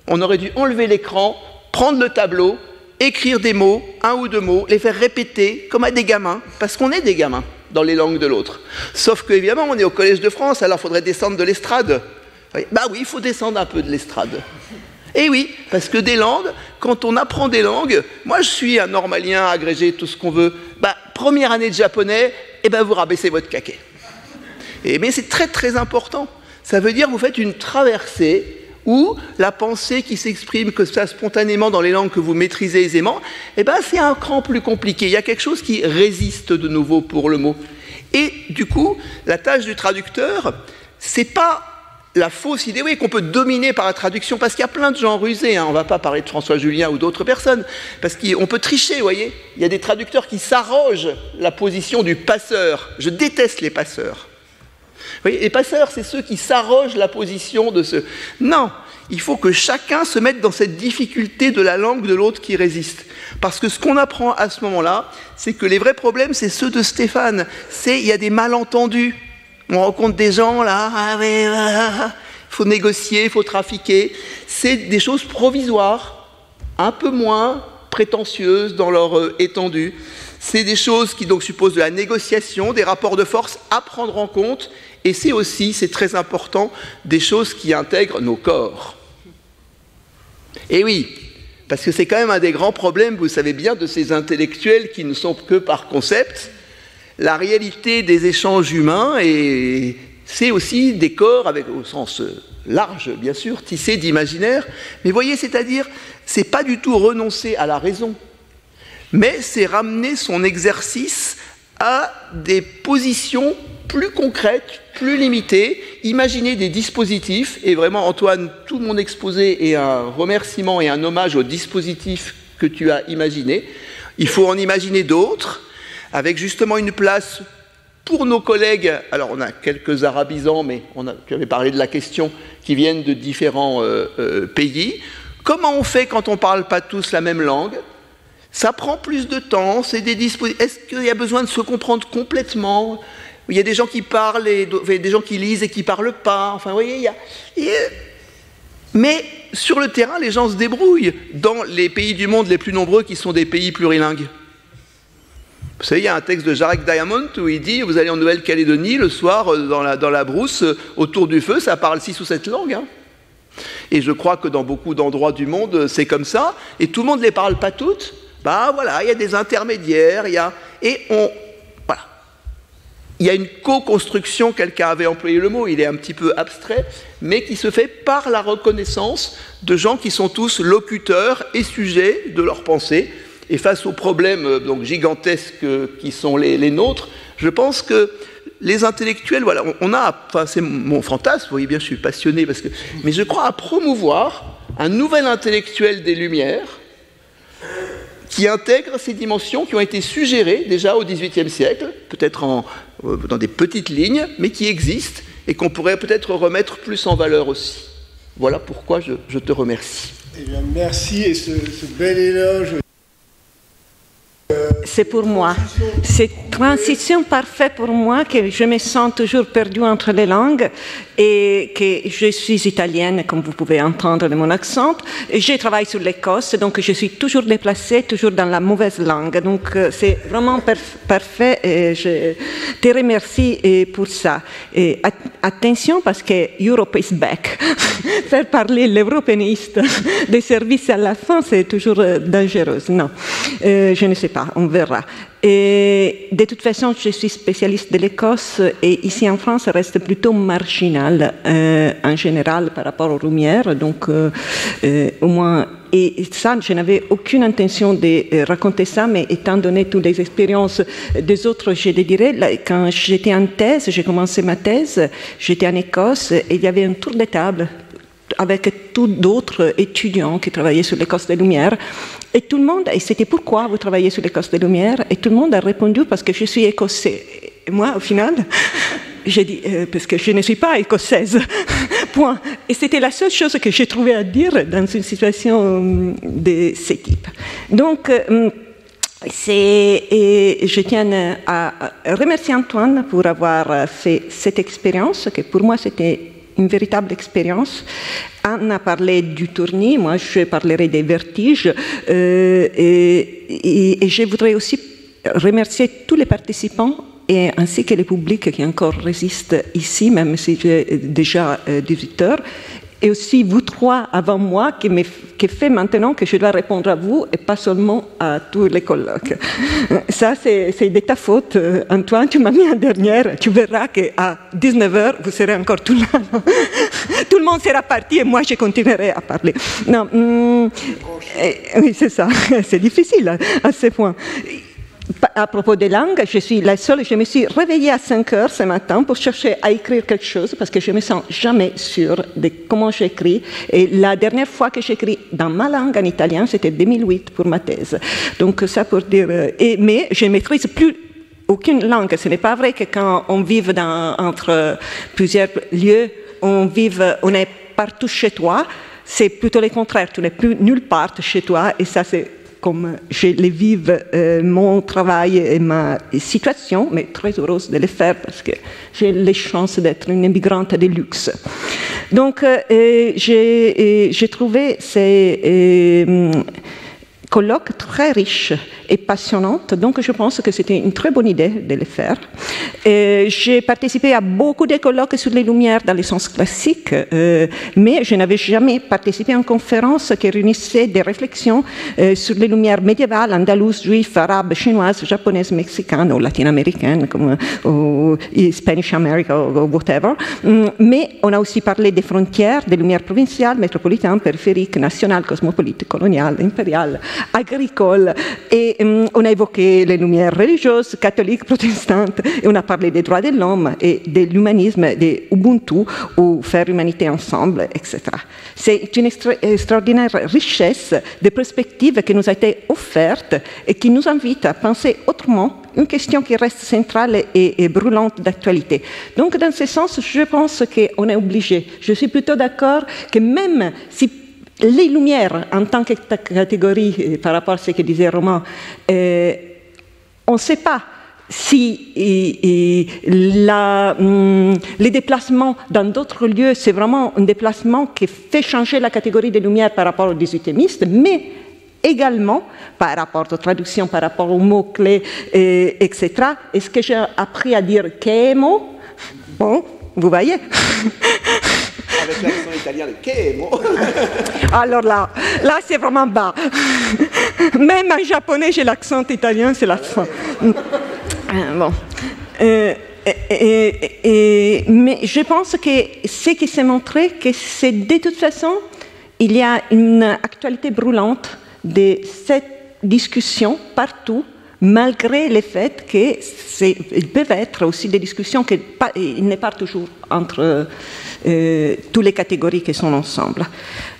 On aurait dû enlever l'écran, prendre le tableau, écrire des mots, un ou deux mots, les faire répéter comme à des gamins, parce qu'on est des gamins dans les langues de l'autre. Sauf qu'évidemment, on est au Collège de France, alors il faudrait descendre de l'estrade. Bah oui, il faut descendre un peu de l'estrade. Et oui, parce que des langues, quand on apprend des langues, moi je suis un normalien, agrégé, tout ce qu'on veut, bah, première année de japonais, eh ben vous rabaissez votre caquet. Et, mais c'est très très important ça veut dire que vous faites une traversée où la pensée qui s'exprime que ça spontanément dans les langues que vous maîtrisez aisément, eh ben c'est un cran plus compliqué. Il y a quelque chose qui résiste de nouveau pour le mot. Et du coup, la tâche du traducteur, c'est pas la fausse idée oui, qu'on peut dominer par la traduction, parce qu'il y a plein de gens rusés, hein. on ne va pas parler de François Julien ou d'autres personnes, parce qu'on peut tricher, vous voyez. Il y a des traducteurs qui s'arrogent la position du passeur. Je déteste les passeurs les passeurs, c'est ceux qui s'arrogent la position de ce. Non, il faut que chacun se mette dans cette difficulté de la langue de l'autre qui résiste. Parce que ce qu'on apprend à ce moment-là, c'est que les vrais problèmes, c'est ceux de Stéphane. C'est il y a des malentendus. On rencontre des gens là, ah, il ah, faut négocier, faut trafiquer. C'est des choses provisoires, un peu moins prétentieuses dans leur euh, étendue. C'est des choses qui donc supposent de la négociation, des rapports de force à prendre en compte et c'est aussi, c'est très important, des choses qui intègrent nos corps. Et oui, parce que c'est quand même un des grands problèmes, vous savez bien, de ces intellectuels qui ne sont que par concept. La réalité des échanges humains, et c'est aussi des corps, avec, au sens large, bien sûr, tissés d'imaginaire. Mais voyez, c'est-à-dire, c'est pas du tout renoncer à la raison, mais c'est ramener son exercice à des positions plus concrètes, plus limitées, imaginer des dispositifs, et vraiment Antoine, tout mon exposé est un remerciement et un hommage aux dispositifs que tu as imaginés. Il faut en imaginer d'autres, avec justement une place pour nos collègues, alors on a quelques arabisants, mais tu avais parlé de la question, qui viennent de différents euh, euh, pays. Comment on fait quand on ne parle pas tous la même langue? Ça prend plus de temps, Est-ce qu'il y a besoin de se comprendre complètement? Il y a des gens qui parlent et des gens qui lisent et qui ne parlent pas. Enfin, vous il y a... Mais sur le terrain, les gens se débrouillent dans les pays du monde les plus nombreux qui sont des pays plurilingues. Vous savez, il y a un texte de Jarek Diamond où il dit Vous allez en Nouvelle-Calédonie, le soir, euh, dans la, brousse, euh, autour du feu, ça parle six ou sept langues. Hein. Et je crois que dans beaucoup d'endroits du monde, euh, c'est comme ça. Et tout le monde ne les parle pas toutes. Bah voilà, il y a des intermédiaires, il y a. Et on. Voilà. Il y a une co-construction, quelqu'un avait employé le mot, il est un petit peu abstrait, mais qui se fait par la reconnaissance de gens qui sont tous locuteurs et sujets de leur pensée et face aux problèmes euh, donc, gigantesques euh, qui sont les, nôtres, je pense que les intellectuels, voilà, on, a, enfin c'est mon fantasme, vous voyez bien, je suis passionné, parce que, mais je crois à promouvoir un nouvel intellectuel des Lumières qui intègre ces dimensions qui ont été suggérées déjà au XVIIIe siècle, peut-être euh, dans des petites lignes, mais qui existent et qu'on pourrait peut-être remettre plus en valeur aussi. Voilà pourquoi je, te remercie. Eh bien, merci et ce bel éloge c'est pour moi. C'est transition parfaite pour moi que je me sens toujours perdue entre les langues et que je suis italienne, comme vous pouvez entendre de mon accent. Je travaille sur l'Écosse, donc je suis toujours déplacée, toujours dans la mauvaise langue. Donc euh, c'est vraiment parfait et je te remercie euh, pour ça. Attention parce que Europe is back. Faire parler l'européiste des services à la fin, c'est toujours euh, dangereux. Non, je ne sais pas, on verra. De toute façon, je suis spécialiste de l'Écosse et ici en France, ça reste plutôt marginal euh, en général par rapport aux Lumières. Donc, euh, euh, au moins, et ça, je n'avais aucune intention de raconter ça, mais étant donné toutes les expériences des autres, je les dirais. Quand j'étais en thèse, j'ai commencé ma thèse, j'étais en Écosse et il y avait un tour de table avec tous d'autres étudiants qui travaillaient sur l'Écosse des Lumières. Et tout le monde, et c'était pourquoi vous travaillez sur l'Écosse des Lumières, et tout le monde a répondu parce que je suis écossais. Et moi, au final, j'ai dit, euh, parce que je ne suis pas écossaise. Point. Et c'était la seule chose que j'ai trouvé à dire dans une situation euh, de ce type. Donc, euh, et je tiens à remercier Antoine pour avoir fait cette expérience, que pour moi c'était une véritable expérience. Anne a parlé du tournis, moi je parlerai des vertiges. Euh, et, je voudrais aussi remercier tous les participants et ainsi que les publics qui encore résistent ici, même si j'ai déjà 18 euh, heures, et aussi vous trois avant moi qui, qui fait maintenant que je dois répondre à vous et pas seulement à tous les colloques. Ça, c'est de ta faute, euh, Antoine. Tu m'as mis en dernière. Tu verras qu'à 19h, vous serez encore tout là. tout le monde sera parti et moi, je continuerai à parler. Non, hum, oui, c'est ça. C'est difficile à ce point à propos des langues, je suis la seule, je me suis réveillée à 5 heures ce matin pour chercher à écrire quelque chose parce que je me sens jamais sûre de comment j'écris. Et la dernière fois que j'écris dans ma langue en italien, c'était 2008 pour ma thèse. Donc ça pour dire. Euh, mais je maîtrise plus aucune langue. Ce n'est pas vrai que quand on vit dans, entre plusieurs lieux, on, vive, on est partout chez toi. C'est plutôt le contraire. Tu n'es plus nulle part chez toi. Et ça, c'est comme je les vive euh, mon travail et ma situation, mais très heureuse de le faire parce que j'ai les chances d'être une immigrante de luxe. Donc, euh, j'ai trouvé ces colloque très riche et passionnante, donc je pense que c'était une très bonne idée de le faire. J'ai participé à beaucoup de colloques sur les Lumières dans le sens classique, euh, mais je n'avais jamais participé à une conférence qui réunissait des réflexions euh, sur les Lumières médiévales, andalouses, juives, arabes, chinoises, japonaises, mexicaines ou latino-américaines, comme ou Spanish America ou whatever. Mm, mais on a aussi parlé des frontières, des Lumières provinciales, métropolitaines, périphériques, nationales, cosmopolites, coloniales, impériales, agricole. Et hum, on a évoqué les lumières religieuses, catholiques, protestantes, et on a parlé des droits de l'homme et de l'humanisme, des Ubuntu, ou faire humanité ensemble, etc. C'est une extraordinaire richesse de perspectives qui nous a été offerte et qui nous invite à penser autrement une question qui reste centrale et, brûlante d'actualité. Donc, dans ce sens, je pense qu'on est obligé. Je suis plutôt d'accord que même si les lumières, en tant que catégorie, euh, par rapport à ce que disait Romain, euh, on ne sait pas si hum, les déplacements dans d'autres lieux, c'est vraiment un déplacement qui fait changer la catégorie des lumières par rapport aux 18 mais également par rapport aux traductions, par rapport aux mots-clés, etc. Est-ce que j'ai appris à dire quemo Bon, vous voyez Avec l'accent italien, Alors là, là c'est vraiment bas. Même en japonais, j'ai l'accent italien, c'est la fin. Euh, bon. Euh, et, mais je pense que ce qui s'est montré, que c'est de toute façon, il y a une actualité brûlante de cette discussion partout, malgré le fait qu'il peuvent être aussi des discussions qui n'est pas toujours entre euh, toutes les catégories qui sont ensemble.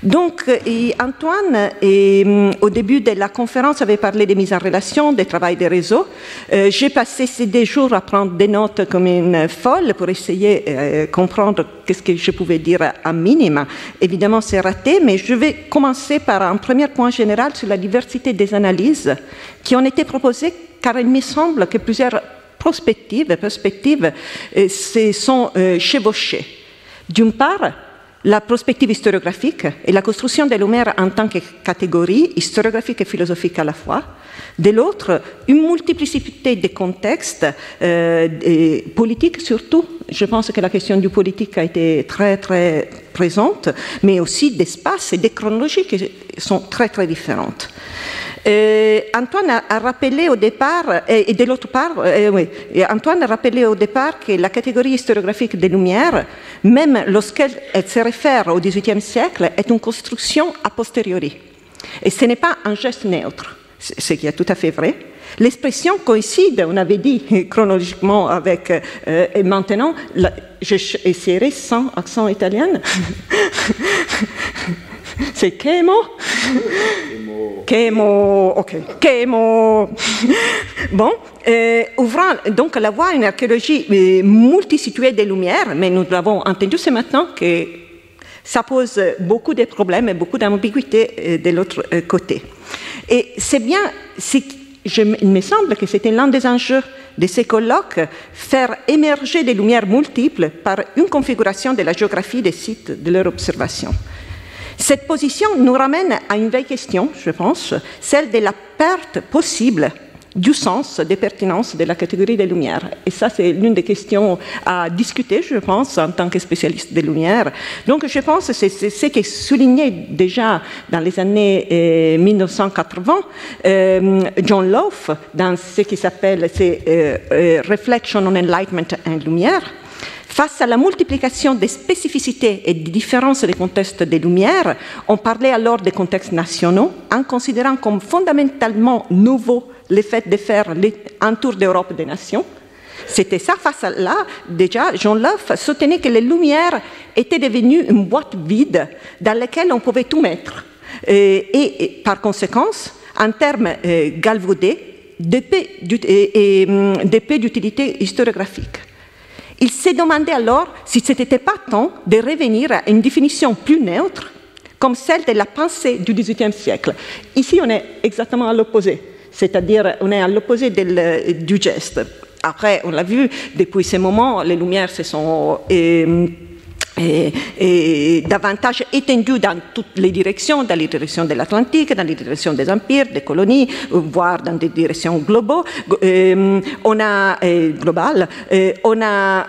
Donc, euh, Antoine, mm, au début de la conférence, avait parlé des mises en relation, des travail des réseaux. Euh, j'ai passé ces deux jours à prendre des notes comme une folle pour essayer de comprendre qu'est-ce que je pouvais dire à minima. Évidemment, c'est raté, mais je vais commencer par un premier point général sur la diversité des analyses qui ont été proposées, car il me semble que plusieurs perspectives, perspectives se sont chevauchées. D'une part, la prospective historiographique et la construction des Lumières en tant que catégorie historiographique et philosophique à la fois. De l'autre, une multiplicité de contextes euh, politiques surtout. Je pense que la question du politique a été très très présente, mais aussi d'espace et des chronologies qui sont très très différentes. Euh, Antoine a, rappelé au départ, et, de l'autre euh, Antoine a rappelé au départ que la catégorie historiographique des Lumières, même lorsqu'elle se réfère au XVIIIe siècle, est une construction a posteriori. Et ce n'est pas un geste neutre, ce qui est tout à fait vrai. L'expression coïncide, on avait dit chronologiquement avec, euh, et maintenant, j'essaierai sans accent italien. C'est Chemo? Chemo, ok. Chemo. Bon, euh, ouvrant donc la voie à une archéologie euh, multisituée des Lumières, mais nous l'avons entendu ce matin que ça pose beaucoup de problèmes et beaucoup d'ambiguïté euh, de l'autre côté. Et c'est bien, il me semble que c'était l'un des enjeux de ces colloques, faire émerger des lumières multiples par une configuration de la géographie des sites de leur observation. Cette position nous ramène à une vraie question, je pense, celle de la perte possible du sens, des pertinences de la catégorie des lumières. Et ça, c'est l'une des questions à discuter, je pense, en tant que spécialiste des lumières. Donc, je pense que c'est ce qui est souligné déjà dans les années 1980, euh, euh, John Loaf, dans ce qui s'appelle euh, Reflection on Enlightenment and Lumière, Face à la multiplication des spécificités et des différences des contextes des Lumières, on parlait alors des contextes nationaux en considérant comme fondamentalement nouveau le fait de faire un tour d'Europe des nations. C'était ça, face à là, déjà, Jean Loeuf soutenait que les Lumières étaient devenues une boîte vide dans laquelle on pouvait tout mettre. Et, par conséquent, en termes euh, galvaudés, d'épée d'utilité historiographique. Il s'est demandé alors si ce n'était pas temps de revenir à une définition plus neutre, comme celle de la pensée du XVIIIe siècle. Ici, on est exactement à l'opposé, c'est-à-dire on est à l'opposé du geste. Après, on l'a vu, depuis ce moment, les Lumières se sont euh, davantage étendu dans toutes les directions, dans les directions de l'Atlantique, dans les directions des empires, des colonies, voire dans des directions. Euh, on a euh, global, euh, on a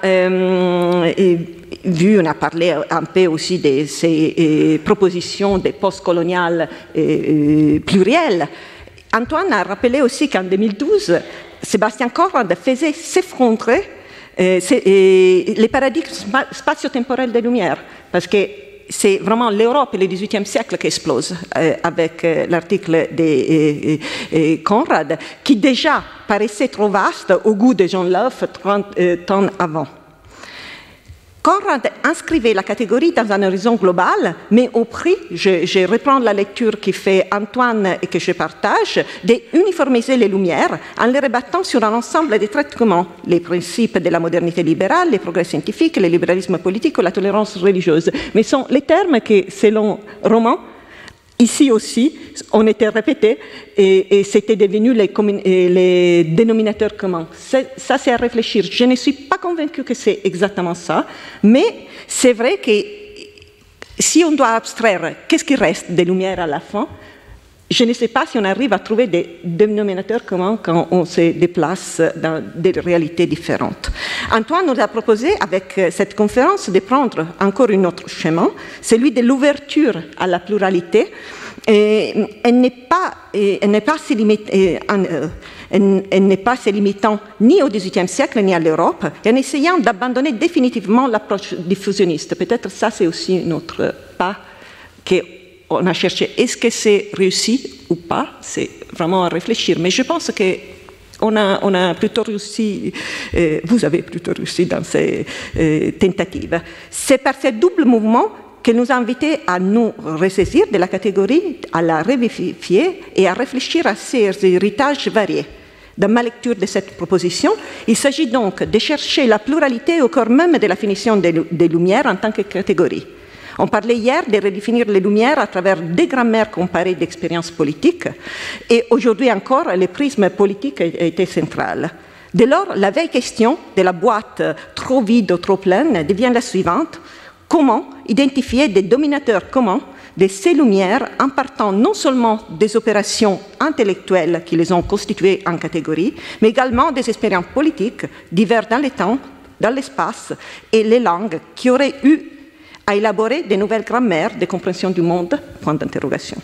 vu, on a parlé un peu aussi de ces propositions postcoloniales plurielles. Antoine a rappelé aussi qu'en 2012, Sébastien Corrad faisait s'effondrer euh, les paradigmes spatio-temporels des lumières, parce que c'est vraiment l'Europe et le XVIIIe siècle qui explosent euh, avec euh, l'article de Conrad, qui déjà paraissait trop vaste au goût de John Love 30 ans avant. Conrad inscrivait la catégorie dans un horizon global, mais au prix, je, reprends la lecture qui fait Antoine et que je partage, d'uniformiser les lumières en les rebattant sur un ensemble de traitements, les principes de la modernité libérale, les progrès scientifiques, le libéralisme politique ou la tolérance religieuse. Mais sont les termes que, selon Roman, Ici aussi, on était répété et, c'était devenu les, les, dénominateurs communs. Ça, c'est à réfléchir. Je ne suis pas convaincue que c'est exactement ça, mais c'est vrai que si on doit abstraire qu'est-ce qui reste des lumières à la fin, je ne sais pas si on arrive à trouver des dénominateurs communs quand on se déplace dans des réalités différentes. Antoine nous a proposé, avec cette conférence, de prendre encore un autre chemin, celui de l'ouverture à la pluralité. Elle n'est pas, elle n'est pas, euh, pas se limitant ni au XVIIIe siècle ni à l'Europe, en essayant d'abandonner définitivement l'approche diffusionniste. Peut-être ça, c'est aussi notre pas que on a cherché est-ce que c'est réussi ou pas, c'est vraiment à réfléchir. Mais je pense que on a, plutôt réussi, euh, vous avez plutôt réussi dans ces euh, tentatives. C'est par ce double mouvement que nous a invités à nous ressaisir de la catégorie, à la revivifier et à réfléchir à ces héritages variés. Dans ma lecture de cette proposition, il s'agit donc de chercher la pluralité au cœur même de la finition des lumières en tant que catégorie. On parlait hier de redéfinir les lumières à travers des grammaires comparées d'expériences politiques, et aujourd'hui encore, le prisme politique été central. Dès lors, la vieille question de la boîte trop vide ou trop pleine devient la suivante. Comment identifier des dominateurs communs de ces lumières en partant non seulement des opérations intellectuelles qui les ont constituées en catégories, mais également des expériences politiques diverses dans le temps, dans l'espace et les langues qui auraient eu à élaborer de nouvelles grammaires de compréhension du monde? Point d'interrogation.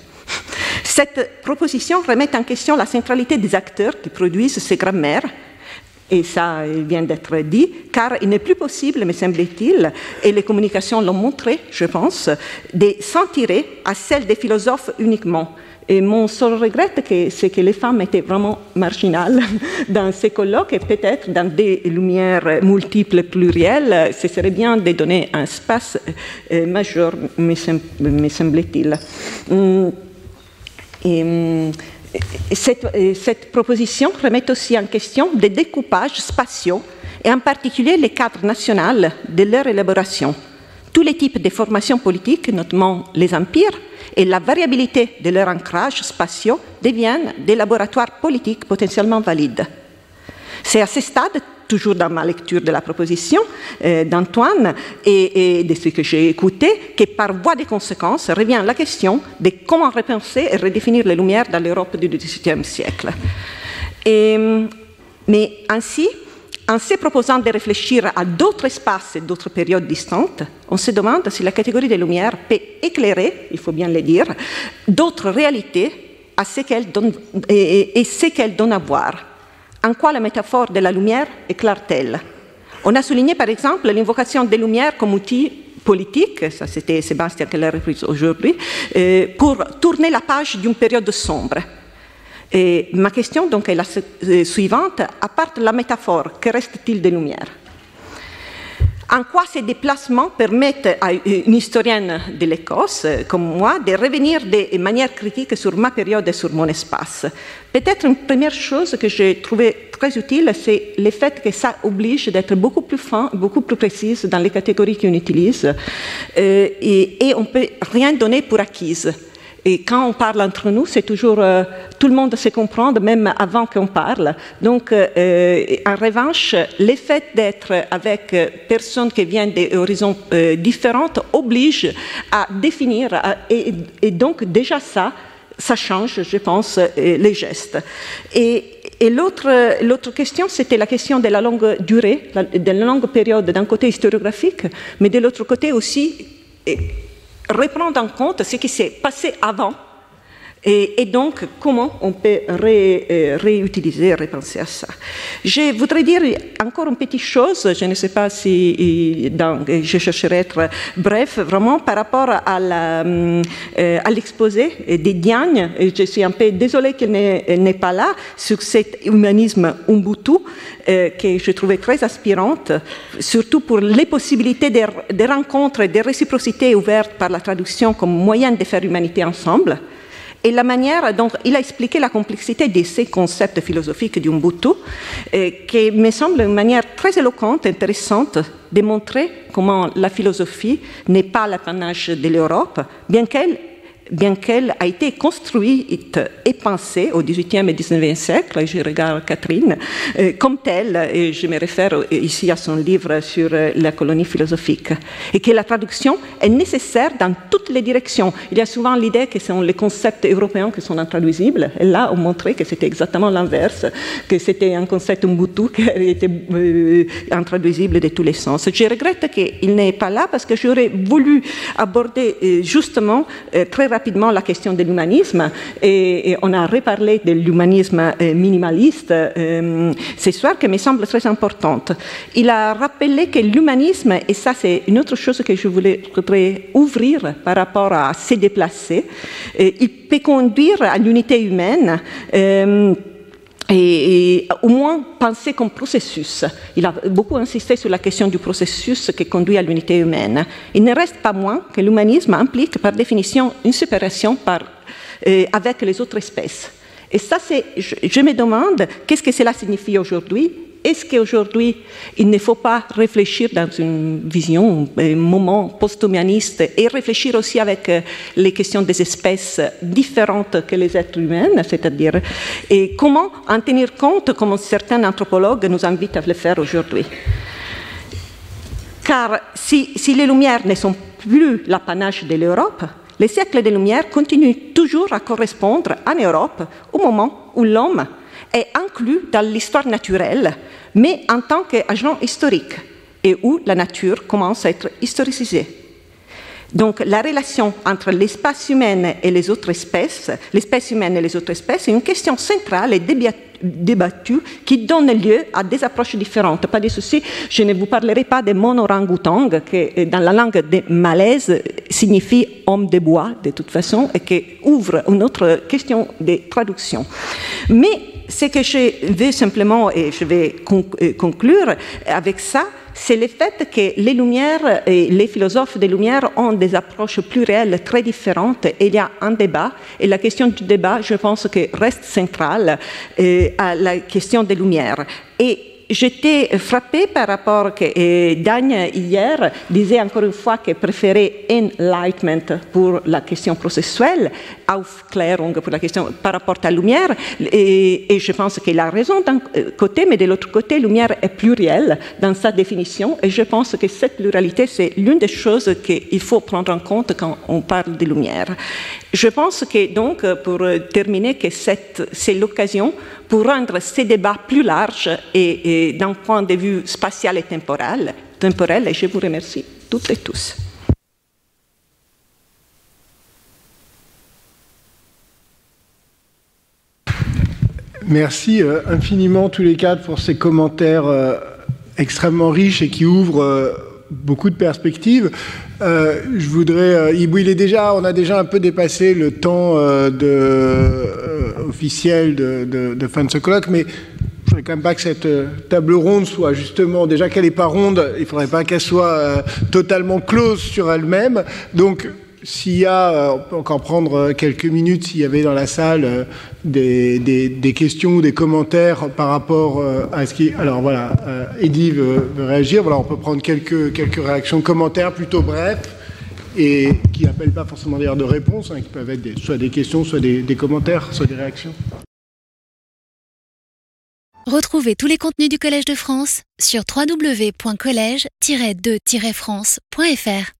Cette proposition remet en question la centralité des acteurs qui produisent ces grammaires, et ça vient d'être dit, car il n'est plus possible, me semble-t-il, et les communications l'ont montré, je pense, de s'en tirer à celles des philosophes uniquement. Et mon seul regret, c'est que les femmes étaient vraiment marginales dans ces colloques et peut-être dans des lumières multiples, plurielles, ce serait bien de donner un espace euh, majeur, me, semble-t-il. Hum, hum, cette, cette, proposition remet aussi en question des découpages spatiaux et en particulier les cadres nationaux de leur élaboration. Tous les types de formations politiques, notamment les empires, et la variabilité de leur ancrage spatiaux deviennent des laboratoires politiques potentiellement valides. C'est à ce stade, toujours dans ma lecture de la proposition euh, d'Antoine et, de ce que j'ai écouté, que par voie de conséquence revient la question de comment repenser et redéfinir les lumières dans l'Europe du XVIIIe siècle. mais ainsi, en se proposant de réfléchir à d'autres espaces et d'autres périodes distantes, on se demande si la catégorie des lumières peut éclairer, il faut bien le dire, d'autres réalités à ce qu'elle donne, et, ce à voir. En quoi la métaphore de la lumière éclaire-t-elle On a souligné par exemple l'invocation des lumières comme outil politique, ça c'était Sébastien qui l'a repris aujourd'hui, euh, pour tourner la page d'une période sombre. Ma question donc est la euh, suivante. À part la métaphore, que reste-t-il de lumière en quoi ces déplacements permettent à une historienne de l'Écosse, comme moi, de revenir de manière critique sur ma période et sur mon espace? Peut-être une première chose que j'ai trouvée très utile, c'est le fait que ça oblige d'être beaucoup plus fin, beaucoup plus précise dans les catégories qu'on utilise, euh, et on ne peut rien donner pour acquise. Et quand on parle entre nous, c'est toujours euh, tout le monde se comprend, même avant qu'on parle. Donc, euh, euh, en revanche, le fait d'être avec personnes qui viennent d'horizons différents oblige à définir, et, donc déjà ça, ça change, je pense, les gestes. Et l'autre question, c'était la question de la longue durée, de la longue période d'un côté historiographique, mais de l'autre côté aussi reprendre en compte ce qui s'est passé avant Et, donc, comment on peut ré, réutiliser, repenser à ça? Je voudrais dire encore une petite chose, je ne sais pas si je chercherai à être bref, vraiment par rapport à l'exposé des Diagne. Je suis un peu désolée qu'elle n'est pas là sur cet humanisme Ubuntu que je trouvais très aspirante, surtout pour les possibilités de, de rencontres et de réciprocité ouvertes par la traduction comme moyen de faire humanité ensemble et la manière dont il a expliqué la complexité de ces concepts philosophiques d'Umbutu, euh, qui me semble une manière très éloquente, intéressante, de montrer comment la philosophie n'est pas l'apanage de l'Europe, bien qu'elle bien qu'elle a été construite et pensée au XVIIIe et XIXe siècle, je regarde Catherine, euh, comme telle, et je me réfère ici à son livre sur euh, la colonie philosophique, et que la traduction est nécessaire dans toutes les directions. Il y a souvent l'idée que ce sont les concepts européens qui sont intraduisibles, et là, on montrait que c'était exactement l'inverse, que c'était un concept Ubuntu qui était euh, intraduisible de tous les sens. Je regrette qu'il n'est pas là parce que j'aurais voulu aborder justement très rapidement rapidement la question de l'humanisme et, on a reparlé de l'humanisme euh, minimaliste euh, ce soir qui me semble très importante. Il a rappelé que l'humanisme, et ça c'est une autre chose que je voulais, ouvrir par rapport à se déplacer, euh, il peut conduire à l'unité humaine et, au moins penser comme processus. Il a beaucoup insisté sur la question du processus qui conduit à l'unité humaine. Il ne reste pas moins que l'humanisme implique par définition une séparation par, euh, avec les autres espèces. Et ça, c'est, je me demande qu'est-ce que cela signifie aujourd'hui est-ce qu'aujourd'hui, il ne faut pas réfléchir dans une vision, un moment post-humaniste et réfléchir aussi avec euh, les questions des espèces différentes que les êtres humains, c'est-à-dire, et comment en tenir compte, comme certains anthropologues nous invitent à le faire aujourd'hui? Car si, si les Lumières ne sont plus l'apanage de l'Europe, les siècles des Lumières continuent toujours à correspondre en Europe au moment où l'homme est inclus dans l'histoire naturelle, mais en tant qu'agent historique, et où la nature commence à être historicisée. Donc la relation entre l'espace humain et les autres espèces, l'espèce humaine et les autres espèces, est une question centrale et débattue qui donne lieu à des approches différentes. Pas de souci, je ne vous parlerai pas de mon orang-outang, qui dans la langue des Malaises signifie homme de bois de toute façon et qui ouvre une autre question de traduction. Mais ce que je veux simplement, et je vais euh, conclure avec ça, c'est le fait que les Lumières et les philosophes des Lumières ont des approches plurielles très différentes et il y a un débat et la question du débat, je pense que reste centrale euh, à la question des Lumières. J'étais frappée par rapport que et Dagne hier disait encore une fois qu'elle préférait enlightenment pour la question processuelle, Aufklärung pour la question par rapport à lumière, et, je pense qu'il a raison d'un côté, mais de l'autre côté, lumière est plurielle dans sa définition, et je pense que cette pluralité, c'est l'une des choses qu'il faut prendre en compte quand on parle de lumière. Je pense que donc, pour terminer, que c'est l'occasion pour rendre ces débats plus larges et, d'un point de vue spatial et temporel, temporel. Et je vous remercie toutes et tous. Merci euh, infiniment tous les quatre pour ces commentaires euh, extrêmement riches et qui ouvrent euh, beaucoup de perspectives. Euh, je voudrais, euh, il est déjà, on a déjà un peu dépassé le temps euh, de, officiel de, fin de ce colloque, mais je voudrais quand même pas que cette table ronde soit justement, déjà qu'elle n'est pas ronde, il faudrait pas qu'elle soit totalement close sur elle-même. Donc s'il y a, euh, on peut encore prendre euh, quelques minutes s'il y avait dans la salle euh, des, questions ou des commentaires par rapport à ce qui. Alors voilà, Eddy veut, réagir. Voilà, on peut prendre quelques, quelques réactions, commentaires plutôt brefs et qui n'appellent pas forcément d'ailleurs de réponses, hein, qui peuvent être soit des questions, soit des, des commentaires, soit des réactions. Retrouvez tous les contenus du Collège de France sur www.colège-2-france.fr.